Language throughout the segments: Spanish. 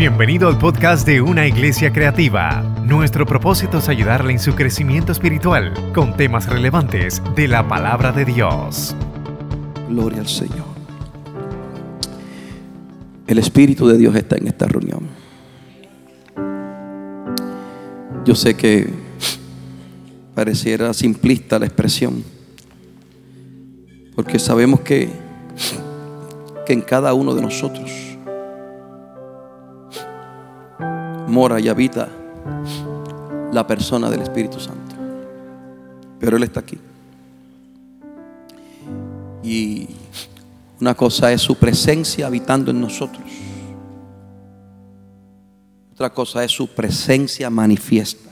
Bienvenido al podcast de Una Iglesia Creativa. Nuestro propósito es ayudarle en su crecimiento espiritual con temas relevantes de la palabra de Dios. Gloria al Señor. El Espíritu de Dios está en esta reunión. Yo sé que pareciera simplista la expresión, porque sabemos que, que en cada uno de nosotros mora y habita la persona del Espíritu Santo. Pero Él está aquí. Y una cosa es su presencia habitando en nosotros. Otra cosa es su presencia manifiesta.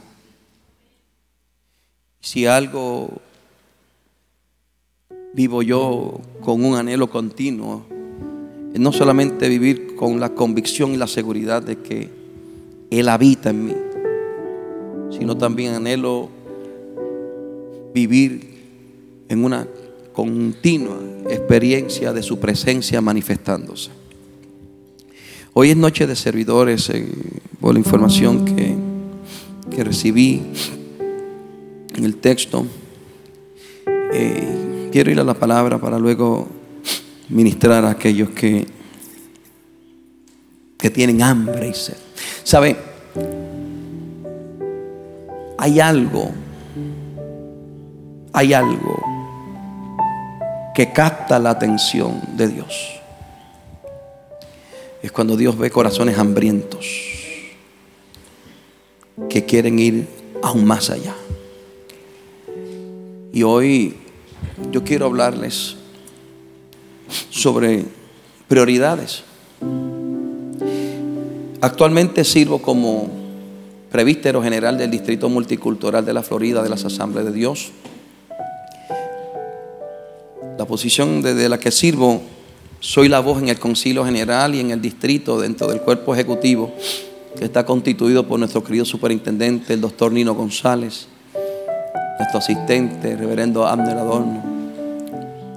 Si algo vivo yo con un anhelo continuo, es no solamente vivir con la convicción y la seguridad de que él habita en mí, sino también anhelo vivir en una continua experiencia de su presencia manifestándose. Hoy es noche de servidores, por la información que, que, recibí en el texto. Eh, quiero ir a la palabra para luego ministrar a aquellos que, que tienen hambre y sed. ¿Sabe? Hay algo, hay algo que capta la atención de Dios. Es cuando Dios ve corazones hambrientos que quieren ir aún más allá. Y hoy yo quiero hablarles sobre prioridades. Actualmente sirvo como prevístero general del Distrito Multicultural de la Florida de las Asambleas de Dios. La posición desde la que sirvo, soy la voz en el Concilio General y en el distrito dentro del cuerpo ejecutivo que está constituido por nuestro querido superintendente, el doctor Nino González, nuestro asistente, el reverendo Abner Adorno,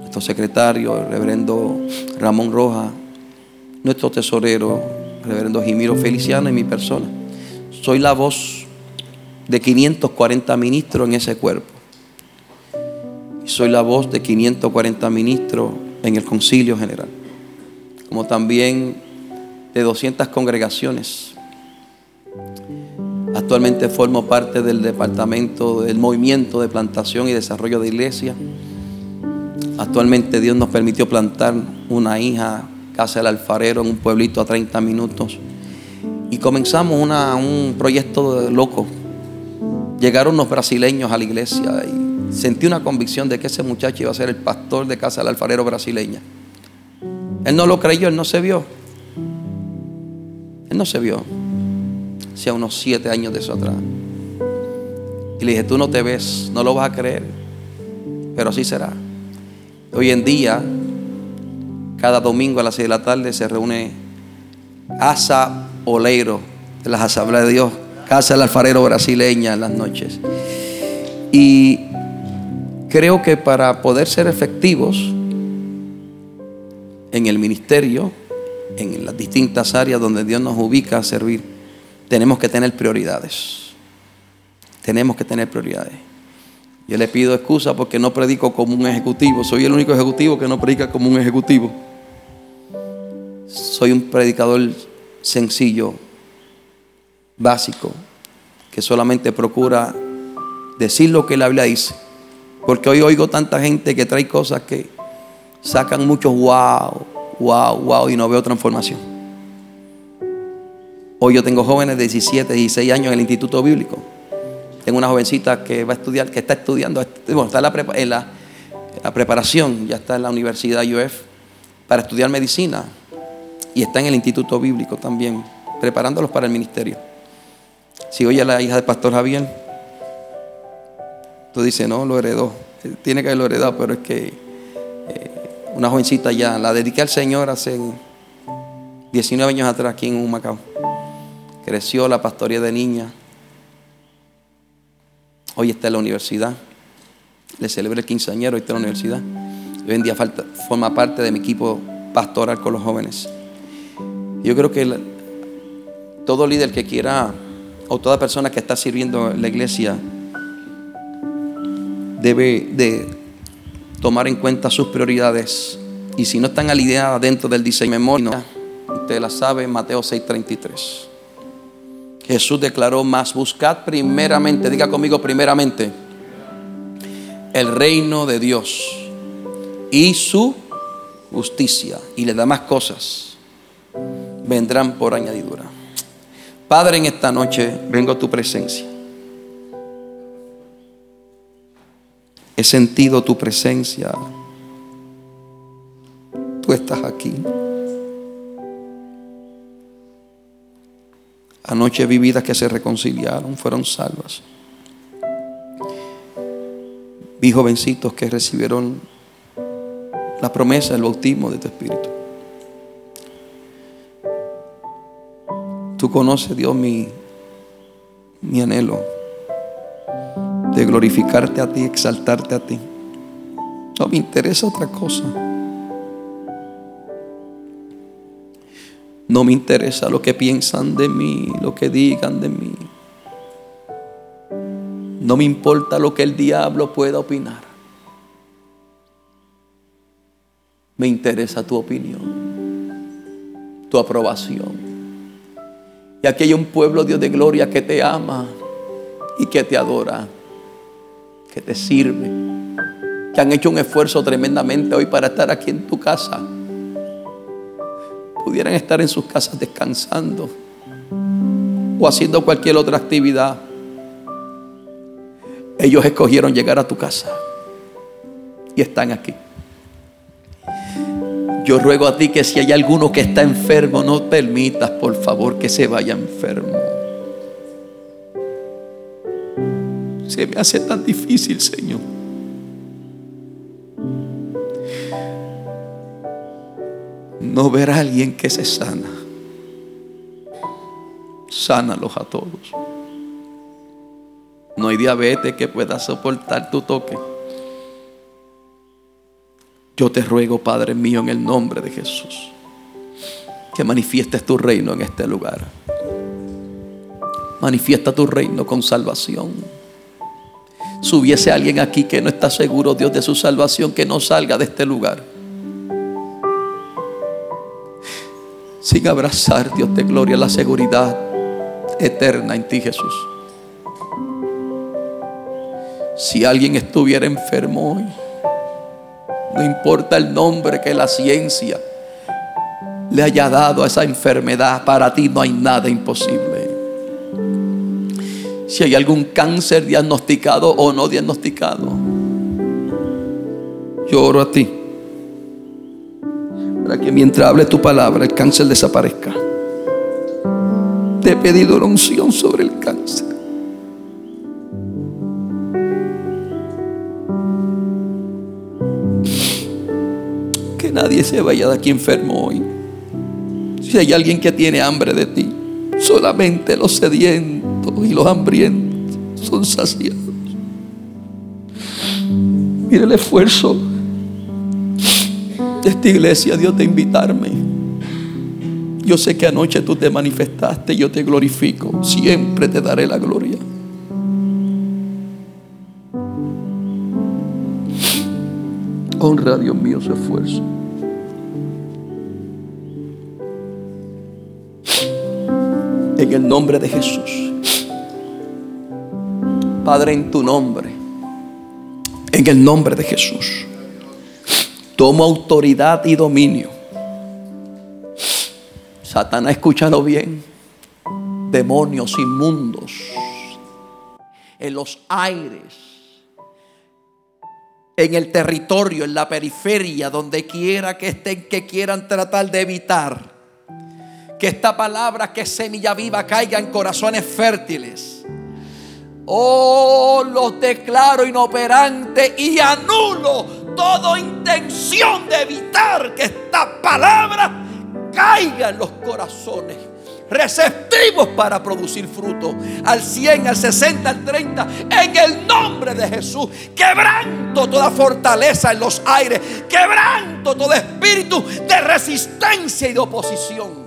nuestro secretario, el reverendo Ramón Roja, nuestro tesorero, reverendo Jimiro Feliciano y mi persona. Soy la voz de 540 ministros en ese cuerpo. Soy la voz de 540 ministros en el concilio general. Como también de 200 congregaciones. Actualmente formo parte del departamento del movimiento de plantación y desarrollo de iglesia. Actualmente Dios nos permitió plantar una hija Casa del Alfarero, en un pueblito a 30 minutos. Y comenzamos un proyecto loco. Llegaron unos brasileños a la iglesia y sentí una convicción de que ese muchacho iba a ser el pastor de Casa del Alfarero brasileña. Él no lo creyó, él no se vio. Él no se vio. Hacía unos siete años de eso atrás. Y le dije, tú no te ves, no lo vas a creer. Pero así será. Hoy en día cada domingo a las 6 de la tarde se reúne Asa Oleiro de las Asambleas de Dios, Casa del Alfarero Brasileña en las noches. Y creo que para poder ser efectivos en el ministerio, en las distintas áreas donde Dios nos ubica a servir, tenemos que tener prioridades. Tenemos que tener prioridades. Yo le pido excusa porque no predico como un ejecutivo. Soy el único ejecutivo que no predica como un ejecutivo. Soy un predicador sencillo, básico, que solamente procura decir lo que la Biblia dice. Porque hoy oigo tanta gente que trae cosas que sacan muchos wow, wow, wow y no veo transformación. Hoy yo tengo jóvenes de 17, 16 años en el Instituto Bíblico. Tengo una jovencita que va a estudiar, que está estudiando, bueno, está en la, preparación, ya está en la Universidad UF para estudiar medicina y está en el Instituto Bíblico también, preparándolos para el ministerio. Si oye a la hija del pastor Javier, tú dices, no, lo heredó. Tiene que haberlo heredado, pero es que eh, una jovencita ya, la dediqué al Señor hace 19 años atrás aquí en Humacao. Creció la pastoría de niña. Hoy está en la universidad. Le celebré el quinceañero, hoy está en la universidad. Hoy en día falta, forma parte de mi equipo pastoral con los jóvenes. Yo creo que todo líder que quiera o toda persona que está sirviendo en la iglesia debe de tomar en cuenta sus prioridades y si no están alineadas dentro del diseño de memoria, usted la sabe, Mateo 6:33. Jesús declaró más, buscad primeramente, diga conmigo primeramente, el reino de Dios y su justicia y le da más cosas vendrán por añadidura. Padre, en esta noche vengo a tu presencia. He sentido tu presencia. Tú estás aquí. Anoche vi vidas que se reconciliaron, fueron salvas. Vi jovencitos que recibieron la promesa del bautismo de tu Espíritu. Tú conoces, Dios, mi, mi anhelo de glorificarte a ti, exaltarte a ti. No me interesa otra cosa. No me interesa lo que piensan de mí, lo que digan de mí. No me importa lo que el diablo pueda opinar. Me interesa tu opinión, tu aprobación. Y aquí hay un pueblo, Dios de gloria, que te ama y que te adora, que te sirve, que han hecho un esfuerzo tremendamente hoy para estar aquí en tu casa. Pudieran estar en sus casas descansando o haciendo cualquier otra actividad. Ellos escogieron llegar a tu casa y están aquí. Yo ruego a ti que si hay alguno que está enfermo, no permitas, por favor, que se vaya enfermo. Se me hace tan difícil, Señor. No ver a alguien que se sana. Sánalos a todos. No hay diabetes que pueda soportar tu toque. Yo te ruego, Padre mío, en el nombre de Jesús, que manifiestes tu reino en este lugar. Manifiesta tu reino con salvación. Si hubiese alguien aquí que no está seguro, Dios, de su salvación, que no salga de este lugar. Sin abrazar, Dios de gloria, la seguridad eterna en ti, Jesús. Si alguien estuviera enfermo hoy, no importa el nombre que la ciencia le haya dado a esa enfermedad, para ti no hay nada imposible. Si hay algún cáncer diagnosticado o no diagnosticado, yo oro a ti para que mientras hable tu palabra el cáncer desaparezca. Te he pedido la unción sobre el cáncer. Nadie se vaya de aquí enfermo hoy. Si hay alguien que tiene hambre de ti, solamente los sedientos y los hambrientos son saciados. Mire el esfuerzo de esta iglesia, Dios, de invitarme. Yo sé que anoche tú te manifestaste, yo te glorifico, siempre te daré la gloria. Honra Dios mío su esfuerzo. En el nombre de Jesús. Padre, en tu nombre. En el nombre de Jesús. Tomo autoridad y dominio. Satanás, escúchalo bien. Demonios inmundos. En los aires. En el territorio, en la periferia, donde quiera que estén, que quieran tratar de evitar que esta palabra que semilla viva caiga en corazones fértiles. Oh, los declaro inoperante y anulo toda intención de evitar que esta palabra caiga en los corazones receptivos para producir fruto. Al 100, al 60, al 30, en el nombre de Jesús. Quebranto toda fortaleza en los aires. Quebranto todo espíritu de resistencia y de oposición.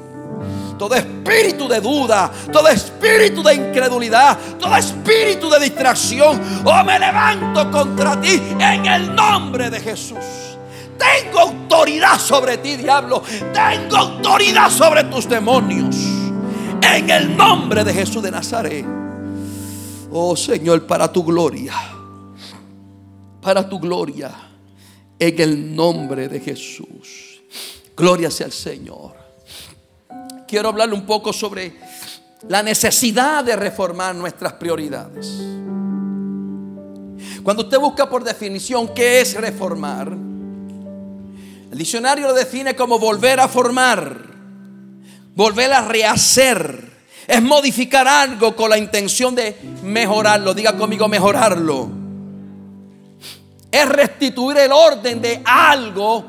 Todo espíritu de duda, todo espíritu de incredulidad, todo espíritu de distracción, oh me levanto contra ti en el nombre de Jesús. Tengo autoridad sobre ti, diablo. Tengo autoridad sobre tus demonios. En el nombre de Jesús de Nazaret. Oh Señor, para tu gloria. Para tu gloria. En el nombre de Jesús. Gloria sea al Señor. Quiero hablarle un poco sobre la necesidad de reformar nuestras prioridades. Cuando usted busca por definición qué es reformar, el diccionario lo define como volver a formar, volver a rehacer. Es modificar algo con la intención de mejorarlo. Diga conmigo, mejorarlo. Es restituir el orden de algo,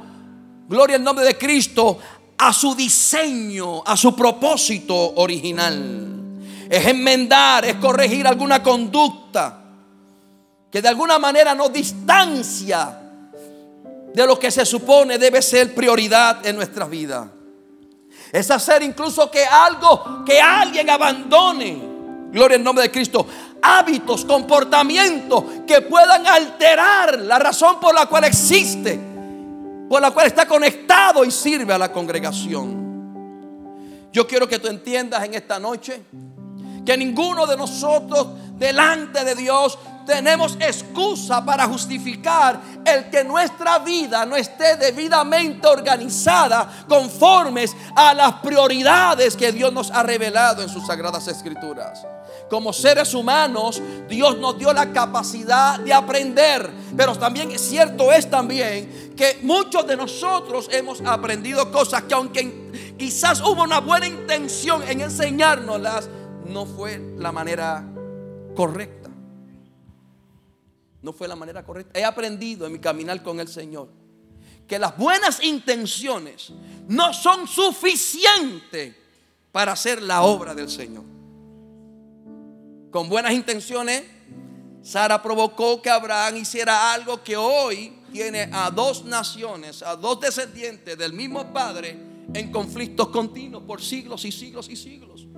gloria al nombre de Cristo, a su diseño, a su propósito original. Es enmendar, es corregir alguna conducta que de alguna manera nos distancia de lo que se supone debe ser prioridad en nuestra vida. Es hacer incluso que algo, que alguien abandone, gloria en nombre de Cristo, hábitos, comportamientos que puedan alterar la razón por la cual existe, por la cual está conectado y sirve a la congregación. Yo quiero que tú entiendas en esta noche que ninguno de nosotros delante de Dios tenemos excusa para justificar el que nuestra vida no esté debidamente organizada conformes a las prioridades que Dios nos ha revelado en sus sagradas escrituras. Como seres humanos, Dios nos dio la capacidad de aprender, pero también cierto es también que muchos de nosotros hemos aprendido cosas que aunque quizás hubo una buena intención en enseñárnoslas, no fue la manera correcta. No fue la manera correcta. He aprendido en mi caminar con el Señor que las buenas intenciones no son suficientes para hacer la obra del Señor. Con buenas intenciones, Sara provocó que Abraham hiciera algo que hoy tiene a dos naciones, a dos descendientes del mismo padre en conflictos continuos por siglos y siglos y siglos.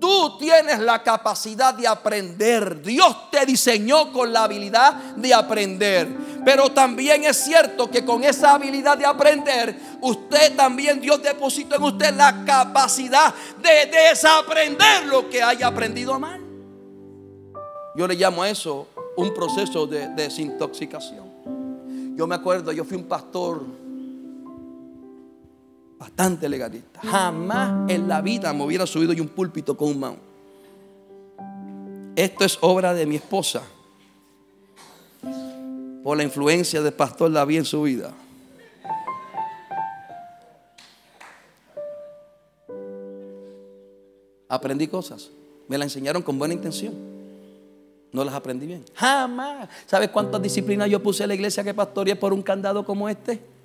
Tú tienes la capacidad de aprender. Dios te diseñó con la habilidad de aprender. Pero también es cierto que con esa habilidad de aprender, usted también, Dios depositó en usted la capacidad de desaprender lo que haya aprendido mal. Yo le llamo a eso un proceso de desintoxicación. Yo me acuerdo, yo fui un pastor bastante legalista. Jamás en la vida me hubiera subido yo un púlpito con un mano. Esto es obra de mi esposa. Por la influencia del pastor David en su vida. Aprendí cosas. Me las enseñaron con buena intención. No las aprendí bien. Jamás. ¿Sabes cuántas disciplinas yo puse en la iglesia que pastoreé por un candado como este?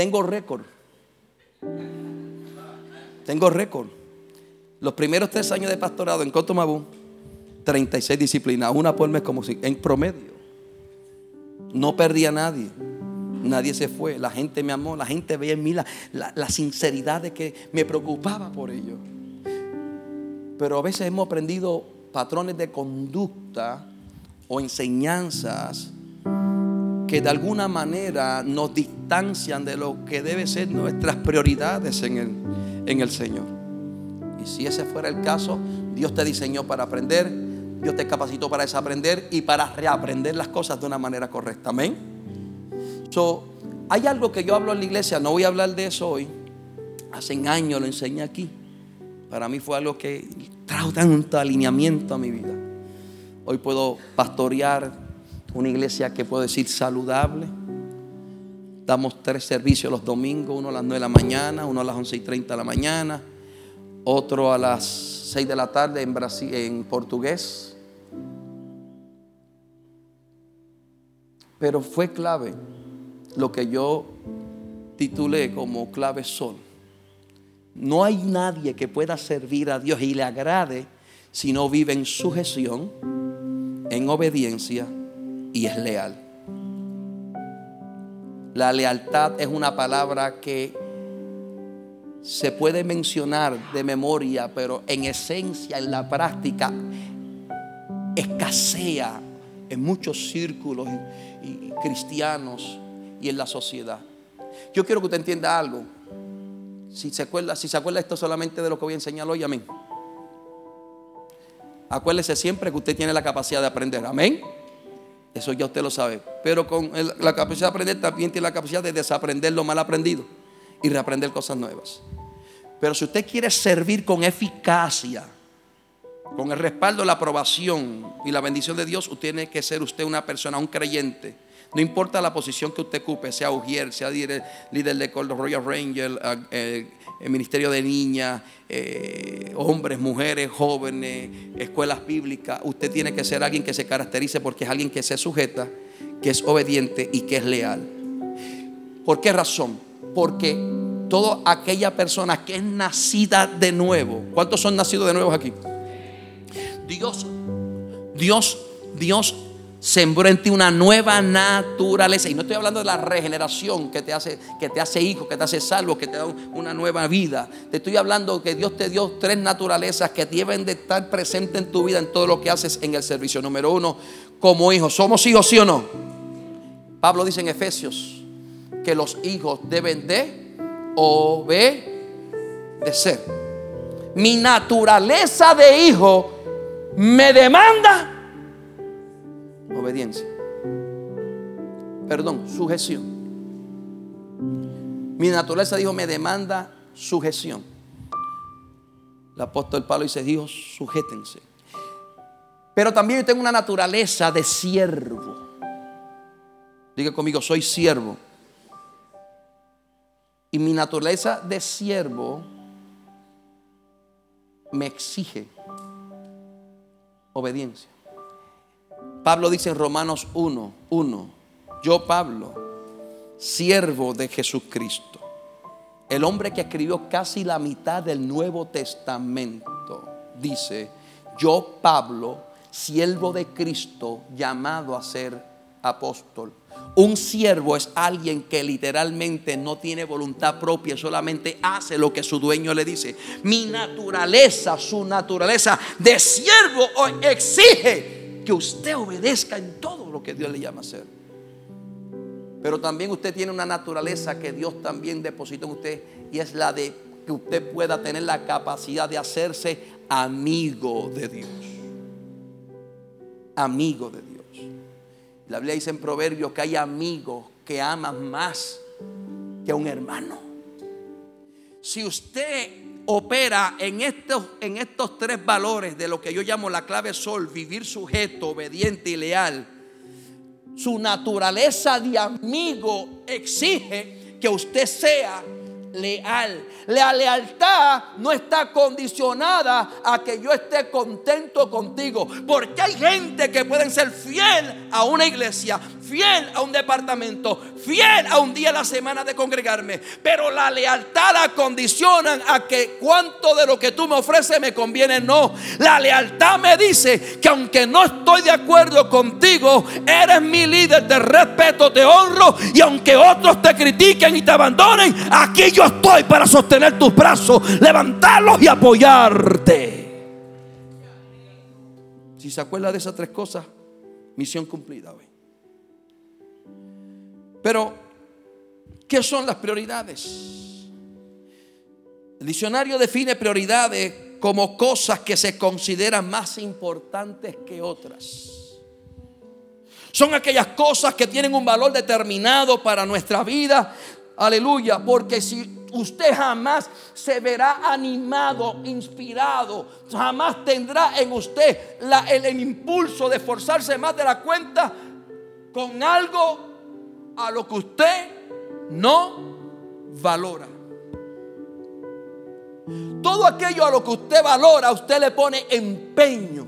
Tengo récord. Tengo récord. Los primeros tres años de pastorado en Cotomabú, 36 disciplinas, una por mes como si, en promedio. No perdí a nadie. Nadie se fue. La gente me amó. La gente veía en mí la, la sinceridad de que me preocupaba por ellos. Pero a veces hemos aprendido patrones de conducta o enseñanzas que de alguna manera nos distancian de lo que debe ser nuestras prioridades en el, en el Señor. Y si ese fuera el caso, Dios te diseñó para aprender, Dios te capacitó para desaprender y para reaprender las cosas de una manera correcta. Amén. So, hay algo que yo hablo en la iglesia, no voy a hablar de eso hoy. Hace años lo enseñé aquí. Para mí fue algo que trajo tanto alineamiento a mi vida. Hoy puedo pastorear una iglesia que puedo decir saludable. Damos tres servicios los domingos, uno a las 9 de la mañana, uno a las 11 y 30 de la mañana, otro a las 6 de la tarde en, en portugués. Pero fue clave lo que yo titulé como clave sol. No hay nadie que pueda servir a Dios y le agrade si no vive en sujeción, en obediencia y es leal. La lealtad es una palabra que se puede mencionar de memoria, pero en esencia, en la práctica, escasea en muchos círculos cristianos y en la sociedad. Yo quiero que usted entienda algo. Si se acuerda, si se acuerda esto solamente de lo que voy a enseñar hoy, amén. Acuérdese siempre que usted tiene la capacidad de aprender, amén. Eso ya usted lo sabe. Pero con la capacidad de aprender también tiene la capacidad de desaprender lo mal aprendido y reaprender cosas nuevas. Pero si usted quiere servir con eficacia, con el respaldo, la aprobación y la bendición de Dios, usted tiene que ser usted una persona, un creyente. No importa la posición que usted ocupe, sea ujier, sea líder, de Royal Ranger, eh, el Ministerio de Niñas, eh, hombres, mujeres, jóvenes, escuelas bíblicas. Usted tiene que ser alguien que se caracterice porque es alguien que se sujeta, que es obediente y que es leal. ¿Por qué razón? Porque toda aquella persona que es nacida de nuevo, ¿cuántos son nacidos de nuevo aquí? Dios, Dios, Dios sembró en ti una nueva naturaleza. Y no estoy hablando de la regeneración que te hace, que te hace hijo, que te hace salvo, que te da una nueva vida. Te estoy hablando que Dios te dio tres naturalezas que deben de estar presentes en tu vida, en todo lo que haces en el servicio. Número uno, como hijos. ¿Somos hijos, sí o no? Pablo dice en Efesios que los hijos deben de obedecer. Mi naturaleza de hijo me demanda obediencia. Perdón, sujeción. Mi naturaleza dijo, me demanda sujeción. El apóstol Pablo dice, Dios, sujétense. Pero también yo tengo una naturaleza de siervo. Diga conmigo, soy siervo. Y mi naturaleza de siervo me exige obediencia. Pablo dice en Romanos 1, 1, yo Pablo, siervo de Jesucristo, el hombre que escribió casi la mitad del Nuevo Testamento, dice, yo Pablo, siervo de Cristo, llamado a ser apóstol. Un siervo es alguien que literalmente no tiene voluntad propia, solamente hace lo que su dueño le dice. Mi naturaleza, su naturaleza de siervo exige que usted obedezca en todo lo que Dios le llama a hacer. Pero también usted tiene una naturaleza que Dios también depositó en usted y es la de que usted pueda tener la capacidad de hacerse amigo de Dios. Amigo de Dios. La Biblia dice en Proverbios que hay amigos que aman más que a un hermano. Si usted opera en estos, en estos tres valores de lo que yo llamo la clave sol, vivir sujeto, obediente y leal, su naturaleza de amigo exige que usted sea leal. La lealtad no está condicionada a que yo esté contento contigo. Porque hay gente que pueden ser fiel a una iglesia, fiel a un departamento, fiel a un día a la semana de congregarme. Pero la lealtad la condicionan a que cuánto de lo que tú me ofreces me conviene. No, la lealtad me dice que aunque no estoy de acuerdo contigo, eres mi líder, te respeto, te honro. Y aunque otros te critiquen y te abandonen, aquí estoy para sostener tus brazos, levantarlos y apoyarte. Si se acuerda de esas tres cosas, misión cumplida hoy. Pero, ¿qué son las prioridades? El diccionario define prioridades como cosas que se consideran más importantes que otras. Son aquellas cosas que tienen un valor determinado para nuestra vida. Aleluya, porque si usted jamás se verá animado, inspirado, jamás tendrá en usted el, el impulso de esforzarse más de la cuenta con algo a lo que usted no valora. Todo aquello a lo que usted valora, usted le pone empeño.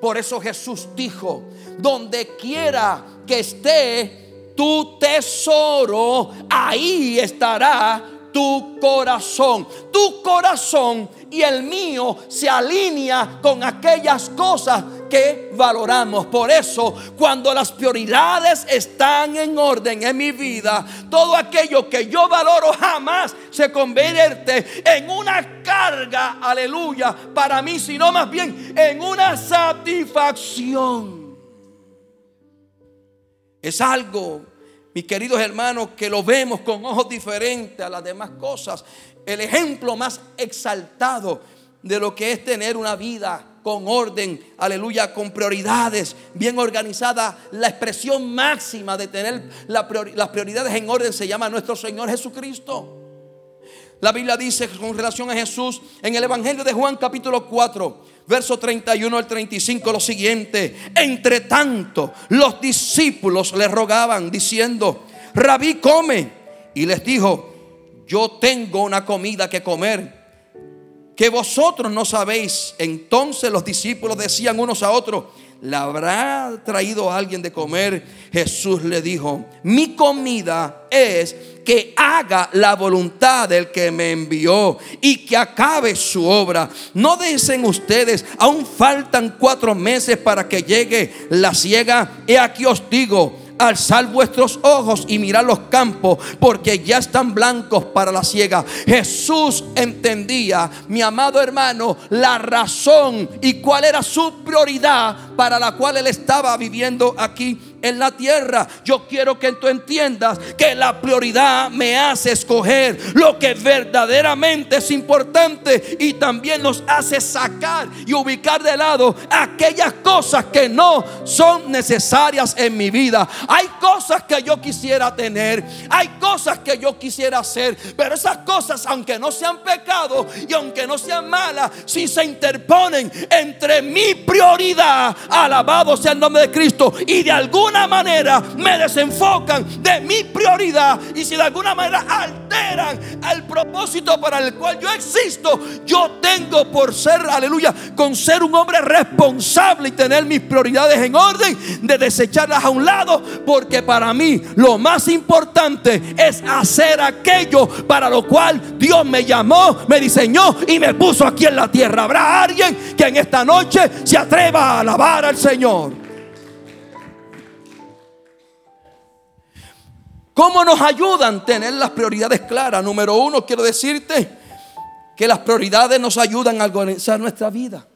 Por eso Jesús dijo, donde quiera que esté tu tesoro, ahí estará tu corazón. Tu corazón y el mío se alinea con aquellas cosas que valoramos. Por eso, cuando las prioridades están en orden en mi vida, todo aquello que yo valoro jamás se convierte en una carga, aleluya, para mí, sino más bien en una satisfacción. Es algo mis queridos hermanos, que lo vemos con ojos diferentes a las demás cosas. El ejemplo más exaltado de lo que es tener una vida con orden, aleluya, con prioridades bien organizada. La expresión máxima de tener las prioridades en orden se llama nuestro Señor Jesucristo. La Biblia dice con relación a Jesús en el Evangelio de Juan capítulo 4, verso 31 al 35 lo siguiente. Entre tanto, los discípulos le rogaban diciendo, rabí come. Y les dijo, yo tengo una comida que comer que vosotros no sabéis. Entonces los discípulos decían unos a otros, ¿le habrá traído alguien de comer? Jesús le dijo, mi comida es que haga la voluntad del que me envió y que acabe su obra. No dicen ustedes, aún faltan cuatro meses para que llegue la ciega. He aquí os digo, alzar vuestros ojos y mirar los campos, porque ya están blancos para la ciega. Jesús entendía, mi amado hermano, la razón y cuál era su prioridad para la cual él estaba viviendo aquí en la tierra. Yo quiero que tú entiendas que la prioridad me hace escoger lo que verdaderamente es importante y también nos hace sacar y ubicar de lado aquellas cosas que no son necesarias en mi vida. Hay cosas que yo quisiera tener, hay cosas que yo quisiera hacer, pero esas cosas, aunque no sean pecado y aunque no sean malas, si se interponen entre mi prioridad, alabado sea el nombre de Cristo, y de alguna manera me desenfocan de mi prioridad y si de alguna manera alteran el propósito para el cual yo existo, yo tengo por ser, aleluya, con ser un hombre responsable y tener mis prioridades en orden, de desecharlas a un lado, porque para mí lo más importante es hacer aquello para lo cual Dios me llamó, me diseñó y me puso aquí en la tierra. Habrá alguien que en esta noche se atreva a alabar al Señor. ¿Cómo nos ayudan tener las prioridades claras? Número uno, quiero decirte que las prioridades nos ayudan a organizar nuestra vida.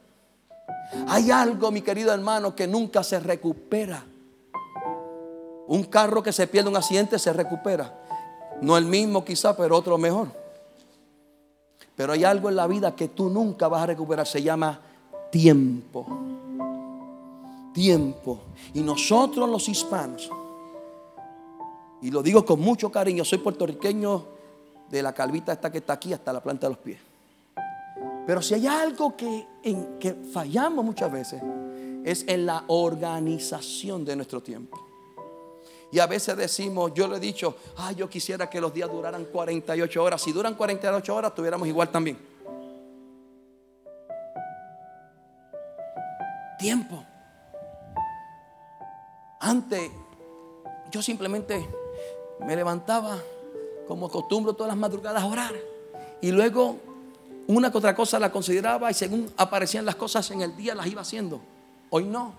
Hay algo, mi querido hermano, que nunca se recupera. Un carro que se pierde un accidente se recupera. No el mismo quizá, pero otro mejor. Pero hay algo en la vida que tú nunca vas a recuperar. Se llama tiempo. Tiempo. Y nosotros los hispanos y lo digo con mucho cariño, soy puertorriqueño de la calvita esta que está aquí hasta la planta de los pies. Pero si hay algo que, que fallamos muchas veces, es en la organización de nuestro tiempo. Y a veces decimos, yo le he dicho, ay, yo quisiera que los días duraran 48 horas. Si duran 48 horas, tuviéramos igual también. Tiempo. Antes, yo simplemente me levantaba como acostumbro todas las madrugadas a orar. Y luego una que otra cosa la consideraba y según aparecían las cosas en el día las iba haciendo. Hoy no.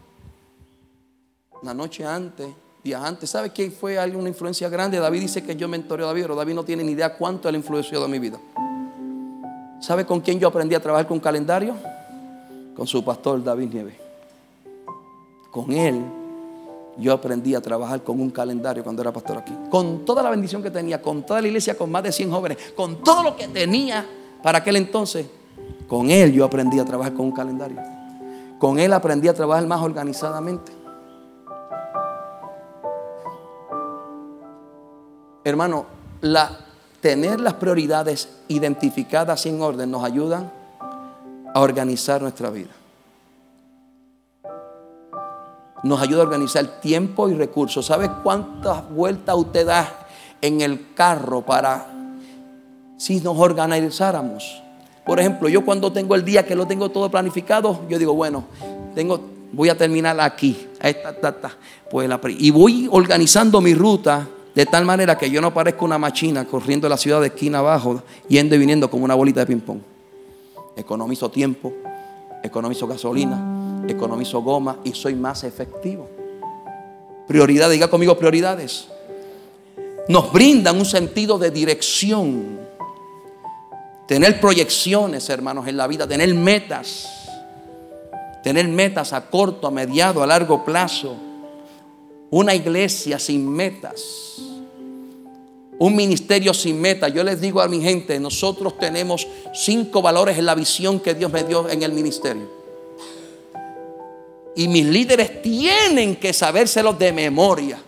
Una noche antes, días antes. ¿Sabe quién fue alguna influencia grande? David dice que yo mentoreé a David, pero David no tiene ni idea cuánto él influenció de mi vida. ¿Sabe con quién yo aprendí a trabajar con calendario? Con su pastor David Nieves. Con él yo aprendí a trabajar con un calendario cuando era pastor aquí. Con toda la bendición que tenía, con toda la iglesia, con más de 100 jóvenes, con todo lo que tenía para aquel entonces, con él yo aprendí a trabajar con un calendario. Con él aprendí a trabajar más organizadamente. Hermano, tener las prioridades identificadas en orden nos ayudan a organizar nuestra vida nos ayuda a organizar tiempo y recursos. ¿Sabe cuántas vueltas usted da en el carro para si nos organizáramos? Por ejemplo, yo cuando tengo el día que lo tengo todo planificado, yo digo, bueno, tengo, voy a terminar aquí, esta, esta, pues y voy organizando mi ruta De tal manera que yo no parezco una machina corriendo la ciudad de esquina abajo, yendo y viniendo como una bolita de ping-pong. Economizo tiempo, economizo gasolina, economizo goma y soy más efectivo. Prioridad, diga conmigo prioridades. Nos brindan un sentido de dirección. Tener proyecciones, hermanos, en la vida, tener metas. Tener metas a corto, a mediado, a largo plazo. Una iglesia sin metas. Un ministerio sin metas. Yo les digo a mi gente, nosotros tenemos cinco valores en la visión que Dios me dio en el ministerio. Y mis líderes tienen que sabérselos de memoria.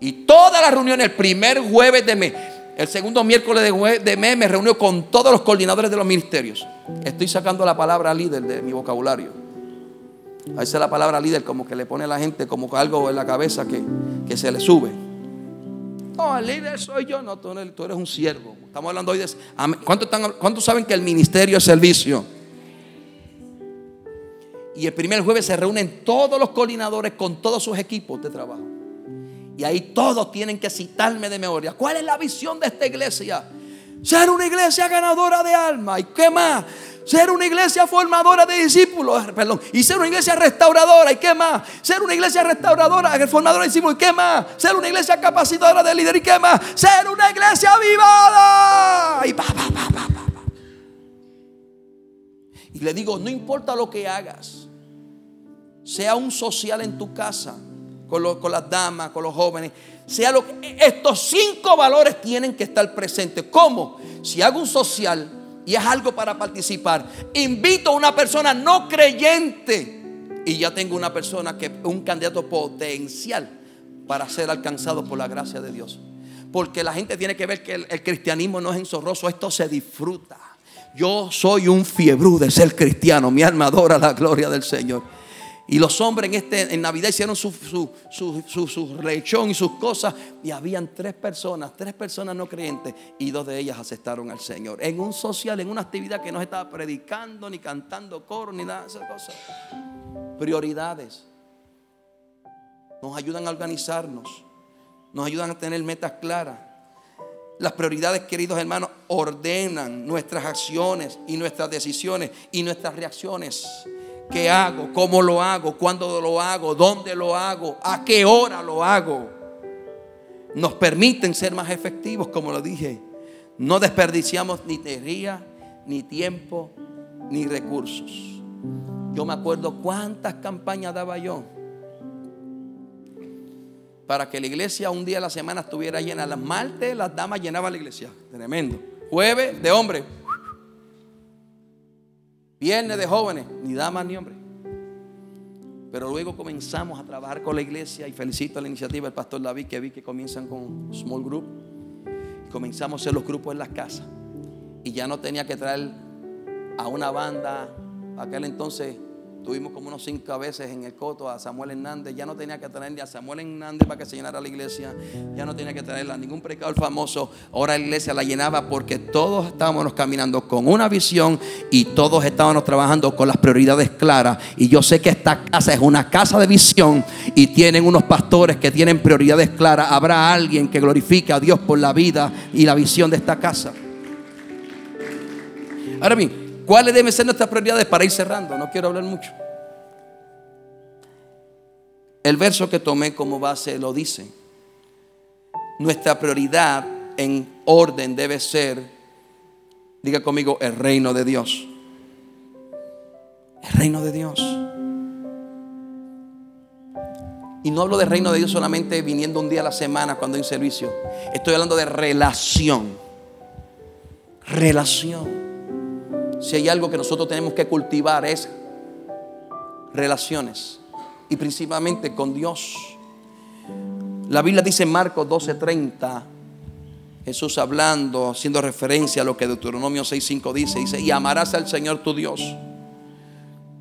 Y todas las reuniones, el primer jueves de mes, el segundo miércoles de, mes, me reúno con todos los coordinadores de los ministerios. Estoy sacando la palabra líder de mi vocabulario. A veces la palabra líder como que le pone a la gente como algo en la cabeza que, se le sube. No, el líder soy yo. No, tú, eres un siervo. Estamos hablando hoy de... ¿Cuántos, ¿Cuántos saben que el ministerio es servicio? Y el primer jueves se reúnen todos los coordinadores con todos sus equipos de trabajo. Y ahí todos tienen que citarme de memoria. ¿Cuál es la visión de esta iglesia? Ser una iglesia ganadora de alma. ¿Y qué más? Ser una iglesia formadora de discípulos. Perdón. Y ser una iglesia restauradora. ¿Y qué más? Ser una iglesia restauradora, formadora de discípulos. ¿Y qué más? Ser una iglesia capacitadora de líder. ¿Y qué más? Ser una iglesia avivada. Y pa, pa, pa, pa, pa. Y le digo, no importa lo que hagas sea un social en tu casa, con, con las damas, con los jóvenes, sea lo que, estos cinco valores tienen que estar presentes. ¿Cómo? Si hago un social y es algo para participar, invito a una persona no creyente y ya tengo una persona que un candidato potencial para ser alcanzado por la gracia de Dios. Porque la gente tiene que ver que el, cristianismo no es ensorroso, esto se disfruta. Yo soy un fiebrú de ser cristiano, mi alma adora la gloria del Señor. Y los hombres en, este, en Navidad hicieron su, su, su, lechón y sus cosas. Y habían tres personas, tres personas no creyentes. Y dos de ellas aceptaron al Señor. En un social, en una actividad que no estaba predicando, ni cantando coro, ni nada de esas cosas. Prioridades. Nos ayudan a organizarnos. Nos ayudan a tener metas claras. Las prioridades, queridos hermanos, ordenan nuestras acciones y nuestras decisiones y nuestras reacciones. ¿Qué hago? ¿Cómo lo hago? ¿Cuándo lo hago? ¿Dónde lo hago? ¿A qué hora lo hago? Nos permiten ser más efectivos, como lo dije. No desperdiciamos ni energía, ni tiempo, ni recursos. Yo me acuerdo cuántas campañas daba yo para que la iglesia un día a la semana estuviera llena. Las martes las damas llenaban la iglesia. Tremendo. Jueves de hombres. Viernes de jóvenes, ni damas ni hombres. Pero luego comenzamos a trabajar con la iglesia y felicito a la iniciativa del pastor David que vi que comienzan con small group. comenzamos a hacer los grupos en las casas. Y ya no tenía que traer a una banda, aquel entonces Tuvimos como unos cinco veces en el coto a Samuel Hernández. Ya no tenía que traerle a Samuel Hernández para que se llenara la iglesia. Ya no tenía que traerle a ningún predicador famoso. Ahora la iglesia la llenaba porque todos estábamos caminando con una visión y todos estábamos trabajando con las prioridades claras. Y yo sé que esta casa es una casa de visión y tienen unos pastores que tienen prioridades claras. Habrá alguien que glorifique a Dios por la vida y la visión de esta casa. Ahora bien, ¿Cuáles deben ser nuestras prioridades para ir cerrando? No quiero hablar mucho. El verso que tomé como base lo dice. Nuestra prioridad en orden debe ser, diga conmigo, el reino de Dios. El reino de Dios. Y no hablo de reino de Dios solamente viniendo un día a la semana cuando hay un servicio. Estoy hablando de relación. Relación. Si hay algo que nosotros tenemos que cultivar es relaciones y principalmente con Dios. La Biblia dice en Marcos 12:30, Jesús hablando, haciendo referencia a lo que Deuteronomio 6:5 dice, dice, y amarás al Señor tu Dios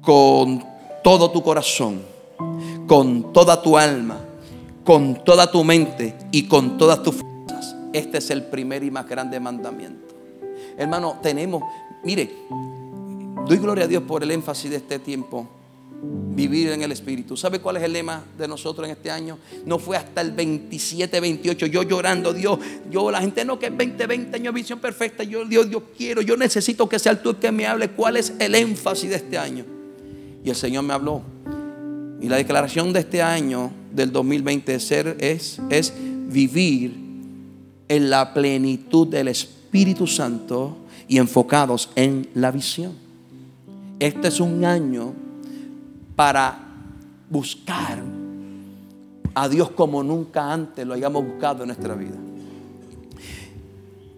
con todo tu corazón, con toda tu alma, con toda tu mente y con todas tus fuerzas. Este es el primer y más grande mandamiento. Hermano, tenemos, Mire, doy gloria a Dios por el énfasis de este tiempo. Vivir en el Espíritu. ¿Sabe cuál es el lema de nosotros en este año? No fue hasta el 27, 28, yo llorando, Dios, yo, la gente no que es 20, 20 años visión perfecta, yo, Dios, yo quiero, yo necesito que sea tú el que me hable cuál es el énfasis de este año. Y el Señor me habló. Y la declaración de este año, del 2020, ser, es, es vivir en la plenitud del Espíritu Santo y enfocados en la visión. Este es un año para buscar a Dios como nunca antes lo hayamos buscado en nuestra vida.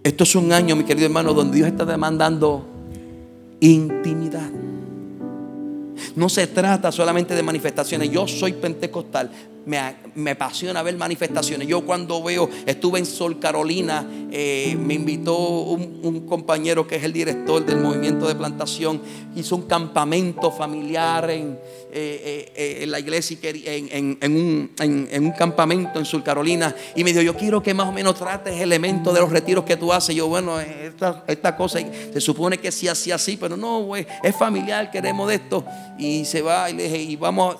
Esto es un año, mi querido hermano, donde Dios está demandando intimidad. No se trata solamente de manifestaciones. Yo soy pentecostal, me, apasiona ver manifestaciones. Yo cuando veo, estuve en Sol Carolina, eh, me invitó un, compañero que es el director del movimiento de plantación, hizo un campamento familiar en, eh, eh, en la iglesia, en, un, en, un, campamento en Sol Carolina, y me dijo, yo quiero que más o menos trates elementos de los retiros que tú haces. yo, bueno, esta, esta cosa se supone que sí, así, así, pero no, es familiar, queremos de esto. Y se va y le dije, y vamos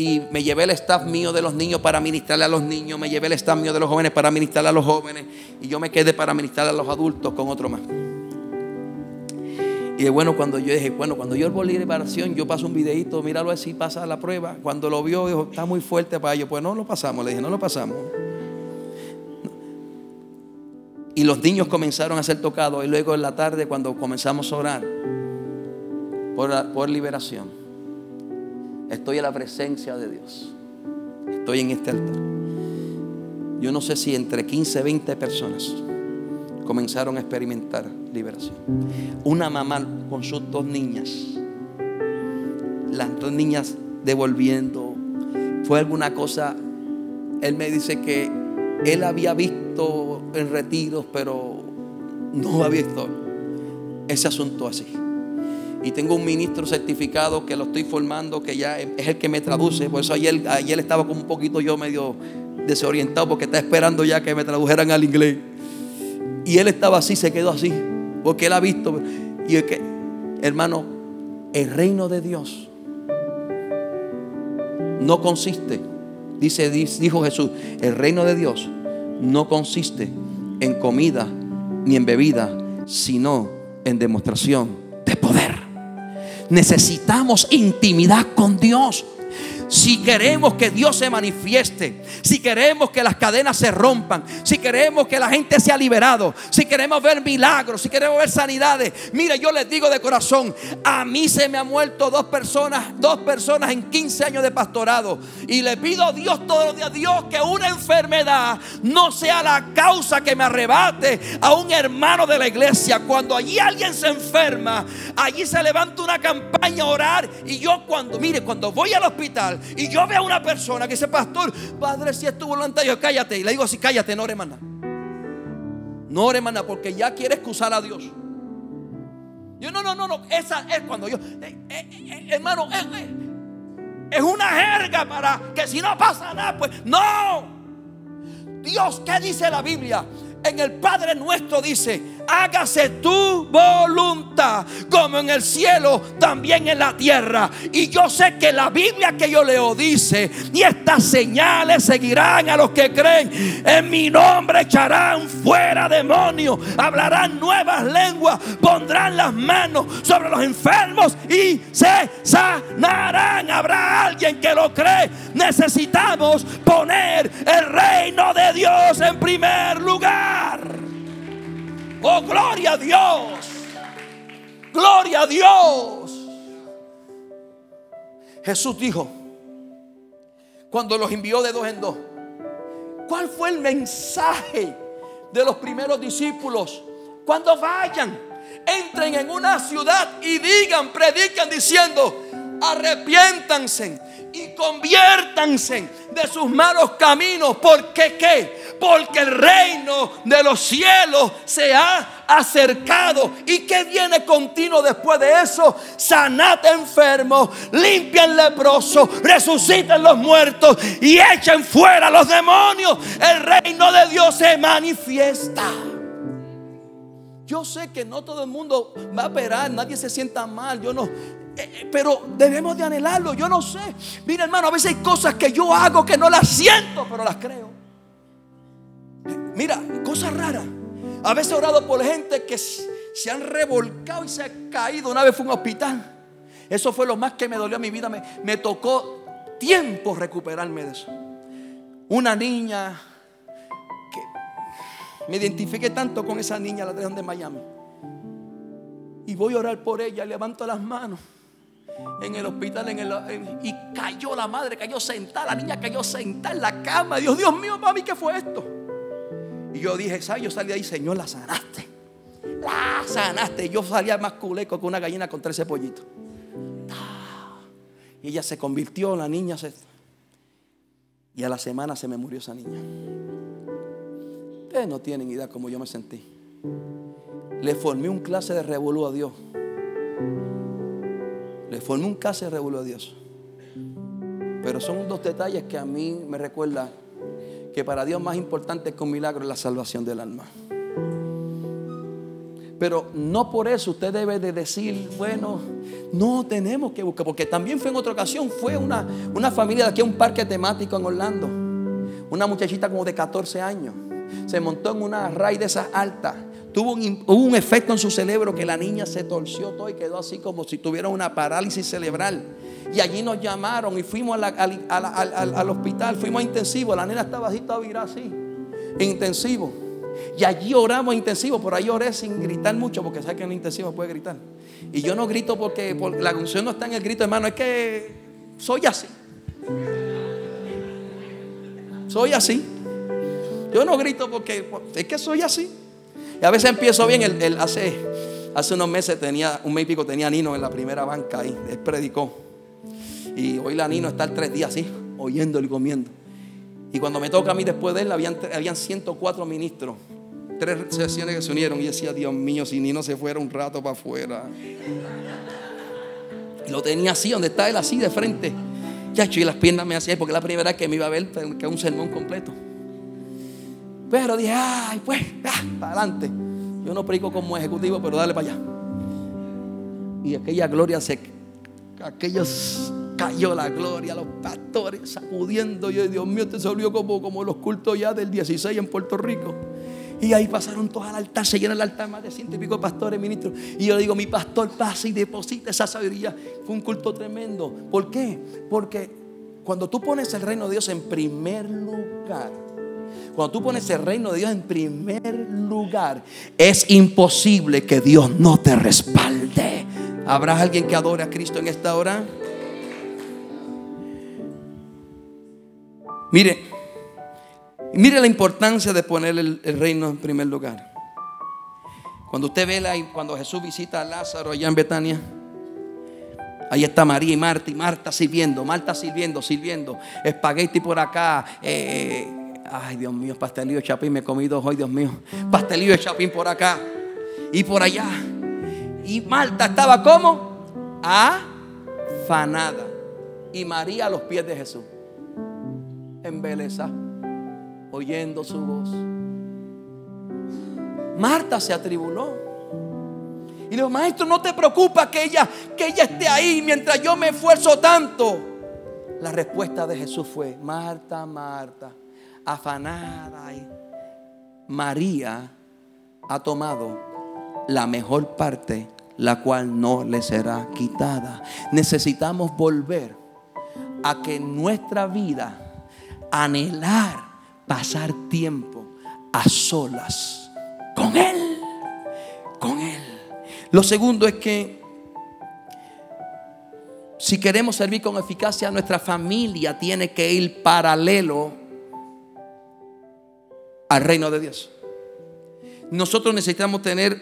y me llevé el staff mío de los niños para ministrarle a los niños, me llevé el staff mío de los jóvenes para ministrarle a los jóvenes y yo me quedé para ministrarle a los adultos con otro más. Y bueno, cuando yo dije, bueno, cuando yo volví a liberación, yo paso un videito, míralo así, pasa la prueba. Cuando lo vio, dijo, está muy fuerte para ellos. Pues no lo pasamos, le dije, no lo pasamos. Y los niños comenzaron a ser tocados. Y luego en la tarde, cuando comenzamos a orar por, por liberación, Estoy en la presencia de Dios. Estoy en este altar. Yo no sé si entre 15 y 20 personas comenzaron a experimentar liberación. Una mamá con sus dos niñas. Las dos niñas devolviendo. Fue alguna cosa. Él me dice que él había visto en retiros, pero no había visto ese asunto así. Y tengo un ministro certificado que lo estoy formando, que ya es el que me traduce. Por eso ayer, ayer estaba como un poquito yo medio desorientado porque estaba esperando ya que me tradujeran al inglés. Y él estaba así, se quedó así, porque él ha visto. Y es que, hermano, el reino de Dios no consiste, dice, dijo Jesús, el reino de Dios no consiste en comida ni en bebida, sino en demostración. Necesitamos intimidad con Dios. Si queremos que Dios se manifieste, si queremos que las cadenas se rompan, si queremos que la gente sea liberado, si queremos ver milagros, si queremos ver sanidades, mire, yo les digo de corazón, a mí se me han muerto dos personas, dos personas en 15 años de pastorado y le pido a Dios todos los días, Dios, que una enfermedad no sea la causa que me arrebate a un hermano de la iglesia. Cuando allí alguien se enferma, allí se levanta una campaña a orar y yo cuando, mire, cuando voy al hospital, y yo veo a una persona que dice, pastor, padre, si es tu voluntad, yo cállate. Y le digo así, cállate, no ore hermana. No ore hermana, porque ya quiere excusar a Dios. Yo, no, no, no, no. Esa es cuando yo, eh, eh, eh, hermano, es una jerga para que si no pasa nada, pues no. Dios, ¿qué dice la Biblia? En el Padre nuestro dice, hágase tu voluntad, como en el cielo, también en la tierra. Y yo sé que la Biblia que yo leo dice, y estas señales seguirán a los que creen. En mi nombre echarán fuera demonios, hablarán nuevas lenguas, pondrán las manos sobre los enfermos y se sanarán. Habrá alguien que lo cree. Necesitamos poner el reino de Dios en primer lugar. Oh, gloria a Dios. Gloria a Dios. Jesús dijo, cuando los envió de dos en dos, ¿cuál fue el mensaje de los primeros discípulos? Cuando vayan, entren en una ciudad y digan, predican diciendo, arrepiéntanse y conviértanse de sus malos caminos. porque qué? Porque el reino de los cielos se ha acercado. ¿Y que viene continuo después de eso? Sanad enfermos, limpian leprosos, resuciten los muertos y echen fuera los demonios. El reino de Dios se manifiesta. Yo sé que no todo el mundo va a operar, nadie se sienta mal, yo no. Eh, eh, pero debemos de anhelarlo, yo no sé. Mira hermano, a veces hay cosas que yo hago que no las siento, pero las creo. Mira, cosas raras. A veces he orado por gente que se han revolcado y se ha caído. Una vez fue un hospital. Eso fue lo más que me dolió a mi vida. Me, me tocó tiempo recuperarme de eso. Una niña que me identifiqué tanto con esa niña, la trajeron de Miami. Y voy a orar por ella, levanto las manos en el hospital en el, y cayó la madre, cayó sentada, la niña cayó sentada en la cama. Dios, Dios mío, mami, ¿qué fue esto? Y yo dije, ¿sabes? Yo salí ahí, Señor, la sanaste. La sanaste. Yo salía más culeco que una gallina con 13 pollitos. Y ella se convirtió, la niña se... Y a la semana se me murió esa niña. Ustedes no tienen idea cómo yo me sentí. Le formé un clase de revolú a Dios. Le formé un clase de revolú a Dios. Pero son dos detalles que a mí me recuerdan que para Dios más importante que un milagro es la salvación del alma. Pero no por eso usted debe de decir, bueno, no tenemos que buscar, porque también fue en otra ocasión, fue una, una familia de aquí a un parque temático en Orlando. Una muchachita como de 14 años. Se montó en una raíz de esas altas. Tuvo un, un, efecto en su cerebro que la niña se torció todo y quedó así como si tuviera una parálisis cerebral. Y allí nos llamaron y fuimos al, hospital, fuimos a intensivo. La nena estaba así, estaba virada así, intensivo. Y allí oramos intensivo, por ahí oré sin gritar mucho, porque sabes que en intensivo puede gritar. Y yo no grito porque, la función no está en el grito, hermano, es que soy así. Soy así. Yo no grito porque es que soy así. Y a veces empiezo bien. El, hace, hace unos meses tenía, un mes y pico tenía Nino en la primera banca ahí. Él predicó. Y hoy la Nino está tres días así, oyéndolo y comiendo. Y cuando me toca a mí después de él, habían, habían 104 ministros. Tres sesiones que se unieron. Y decía, Dios mío, si Nino se fuera un rato para afuera. Y lo tenía así, donde está él, así de frente. Ya, y las piernas me hacían, porque la primera vez que me iba a ver, que un sermón completo. Pero dije, ay, pues, para adelante. Yo no predico como ejecutivo, pero dale para allá. Y aquella gloria se, aquellos cayó la gloria, los pastores sacudiendo. Yo, Dios mío, te se volvió como, como los cultos ya del 16 en Puerto Rico. Y ahí pasaron todos al altar, se llena el altar más de ciento y pico pastores, ministros. Y yo le digo, mi pastor pasa y deposita esa sabiduría. Fue un culto tremendo. ¿Por qué? Porque cuando tú pones el reino de Dios en primer lugar, cuando tú pones el reino de Dios en primer lugar, es imposible que Dios no te respalde. ¿Habrá alguien que adore a Cristo en esta hora? Mire, mire la importancia de poner el, reino en primer lugar. Cuando usted ve la, cuando Jesús visita a Lázaro allá en Betania, ahí está María y Marta, y Marta sirviendo, Marta sirviendo, sirviendo, espagueti por acá, eh, ay Dios mío, pastelillo de chapín, me he comido hoy, Dios mío, pastelillo de chapín por acá y por allá. Y Marta estaba como afanada, y María a los pies de Jesús embeleza, oyendo su voz. Marta se atribuló. Y le dijo, maestro, no te preocupa que ella, que ella esté ahí mientras yo me esfuerzo tanto. La respuesta de Jesús fue, Marta, Marta, afanada. María ha tomado la mejor parte, la cual no le será quitada. Necesitamos volver a que nuestra vida anhelar pasar tiempo a solas con Él. Con Él. Lo segundo es que si queremos servir con eficacia, nuestra familia tiene que ir paralelo al reino de Dios. Nosotros necesitamos tener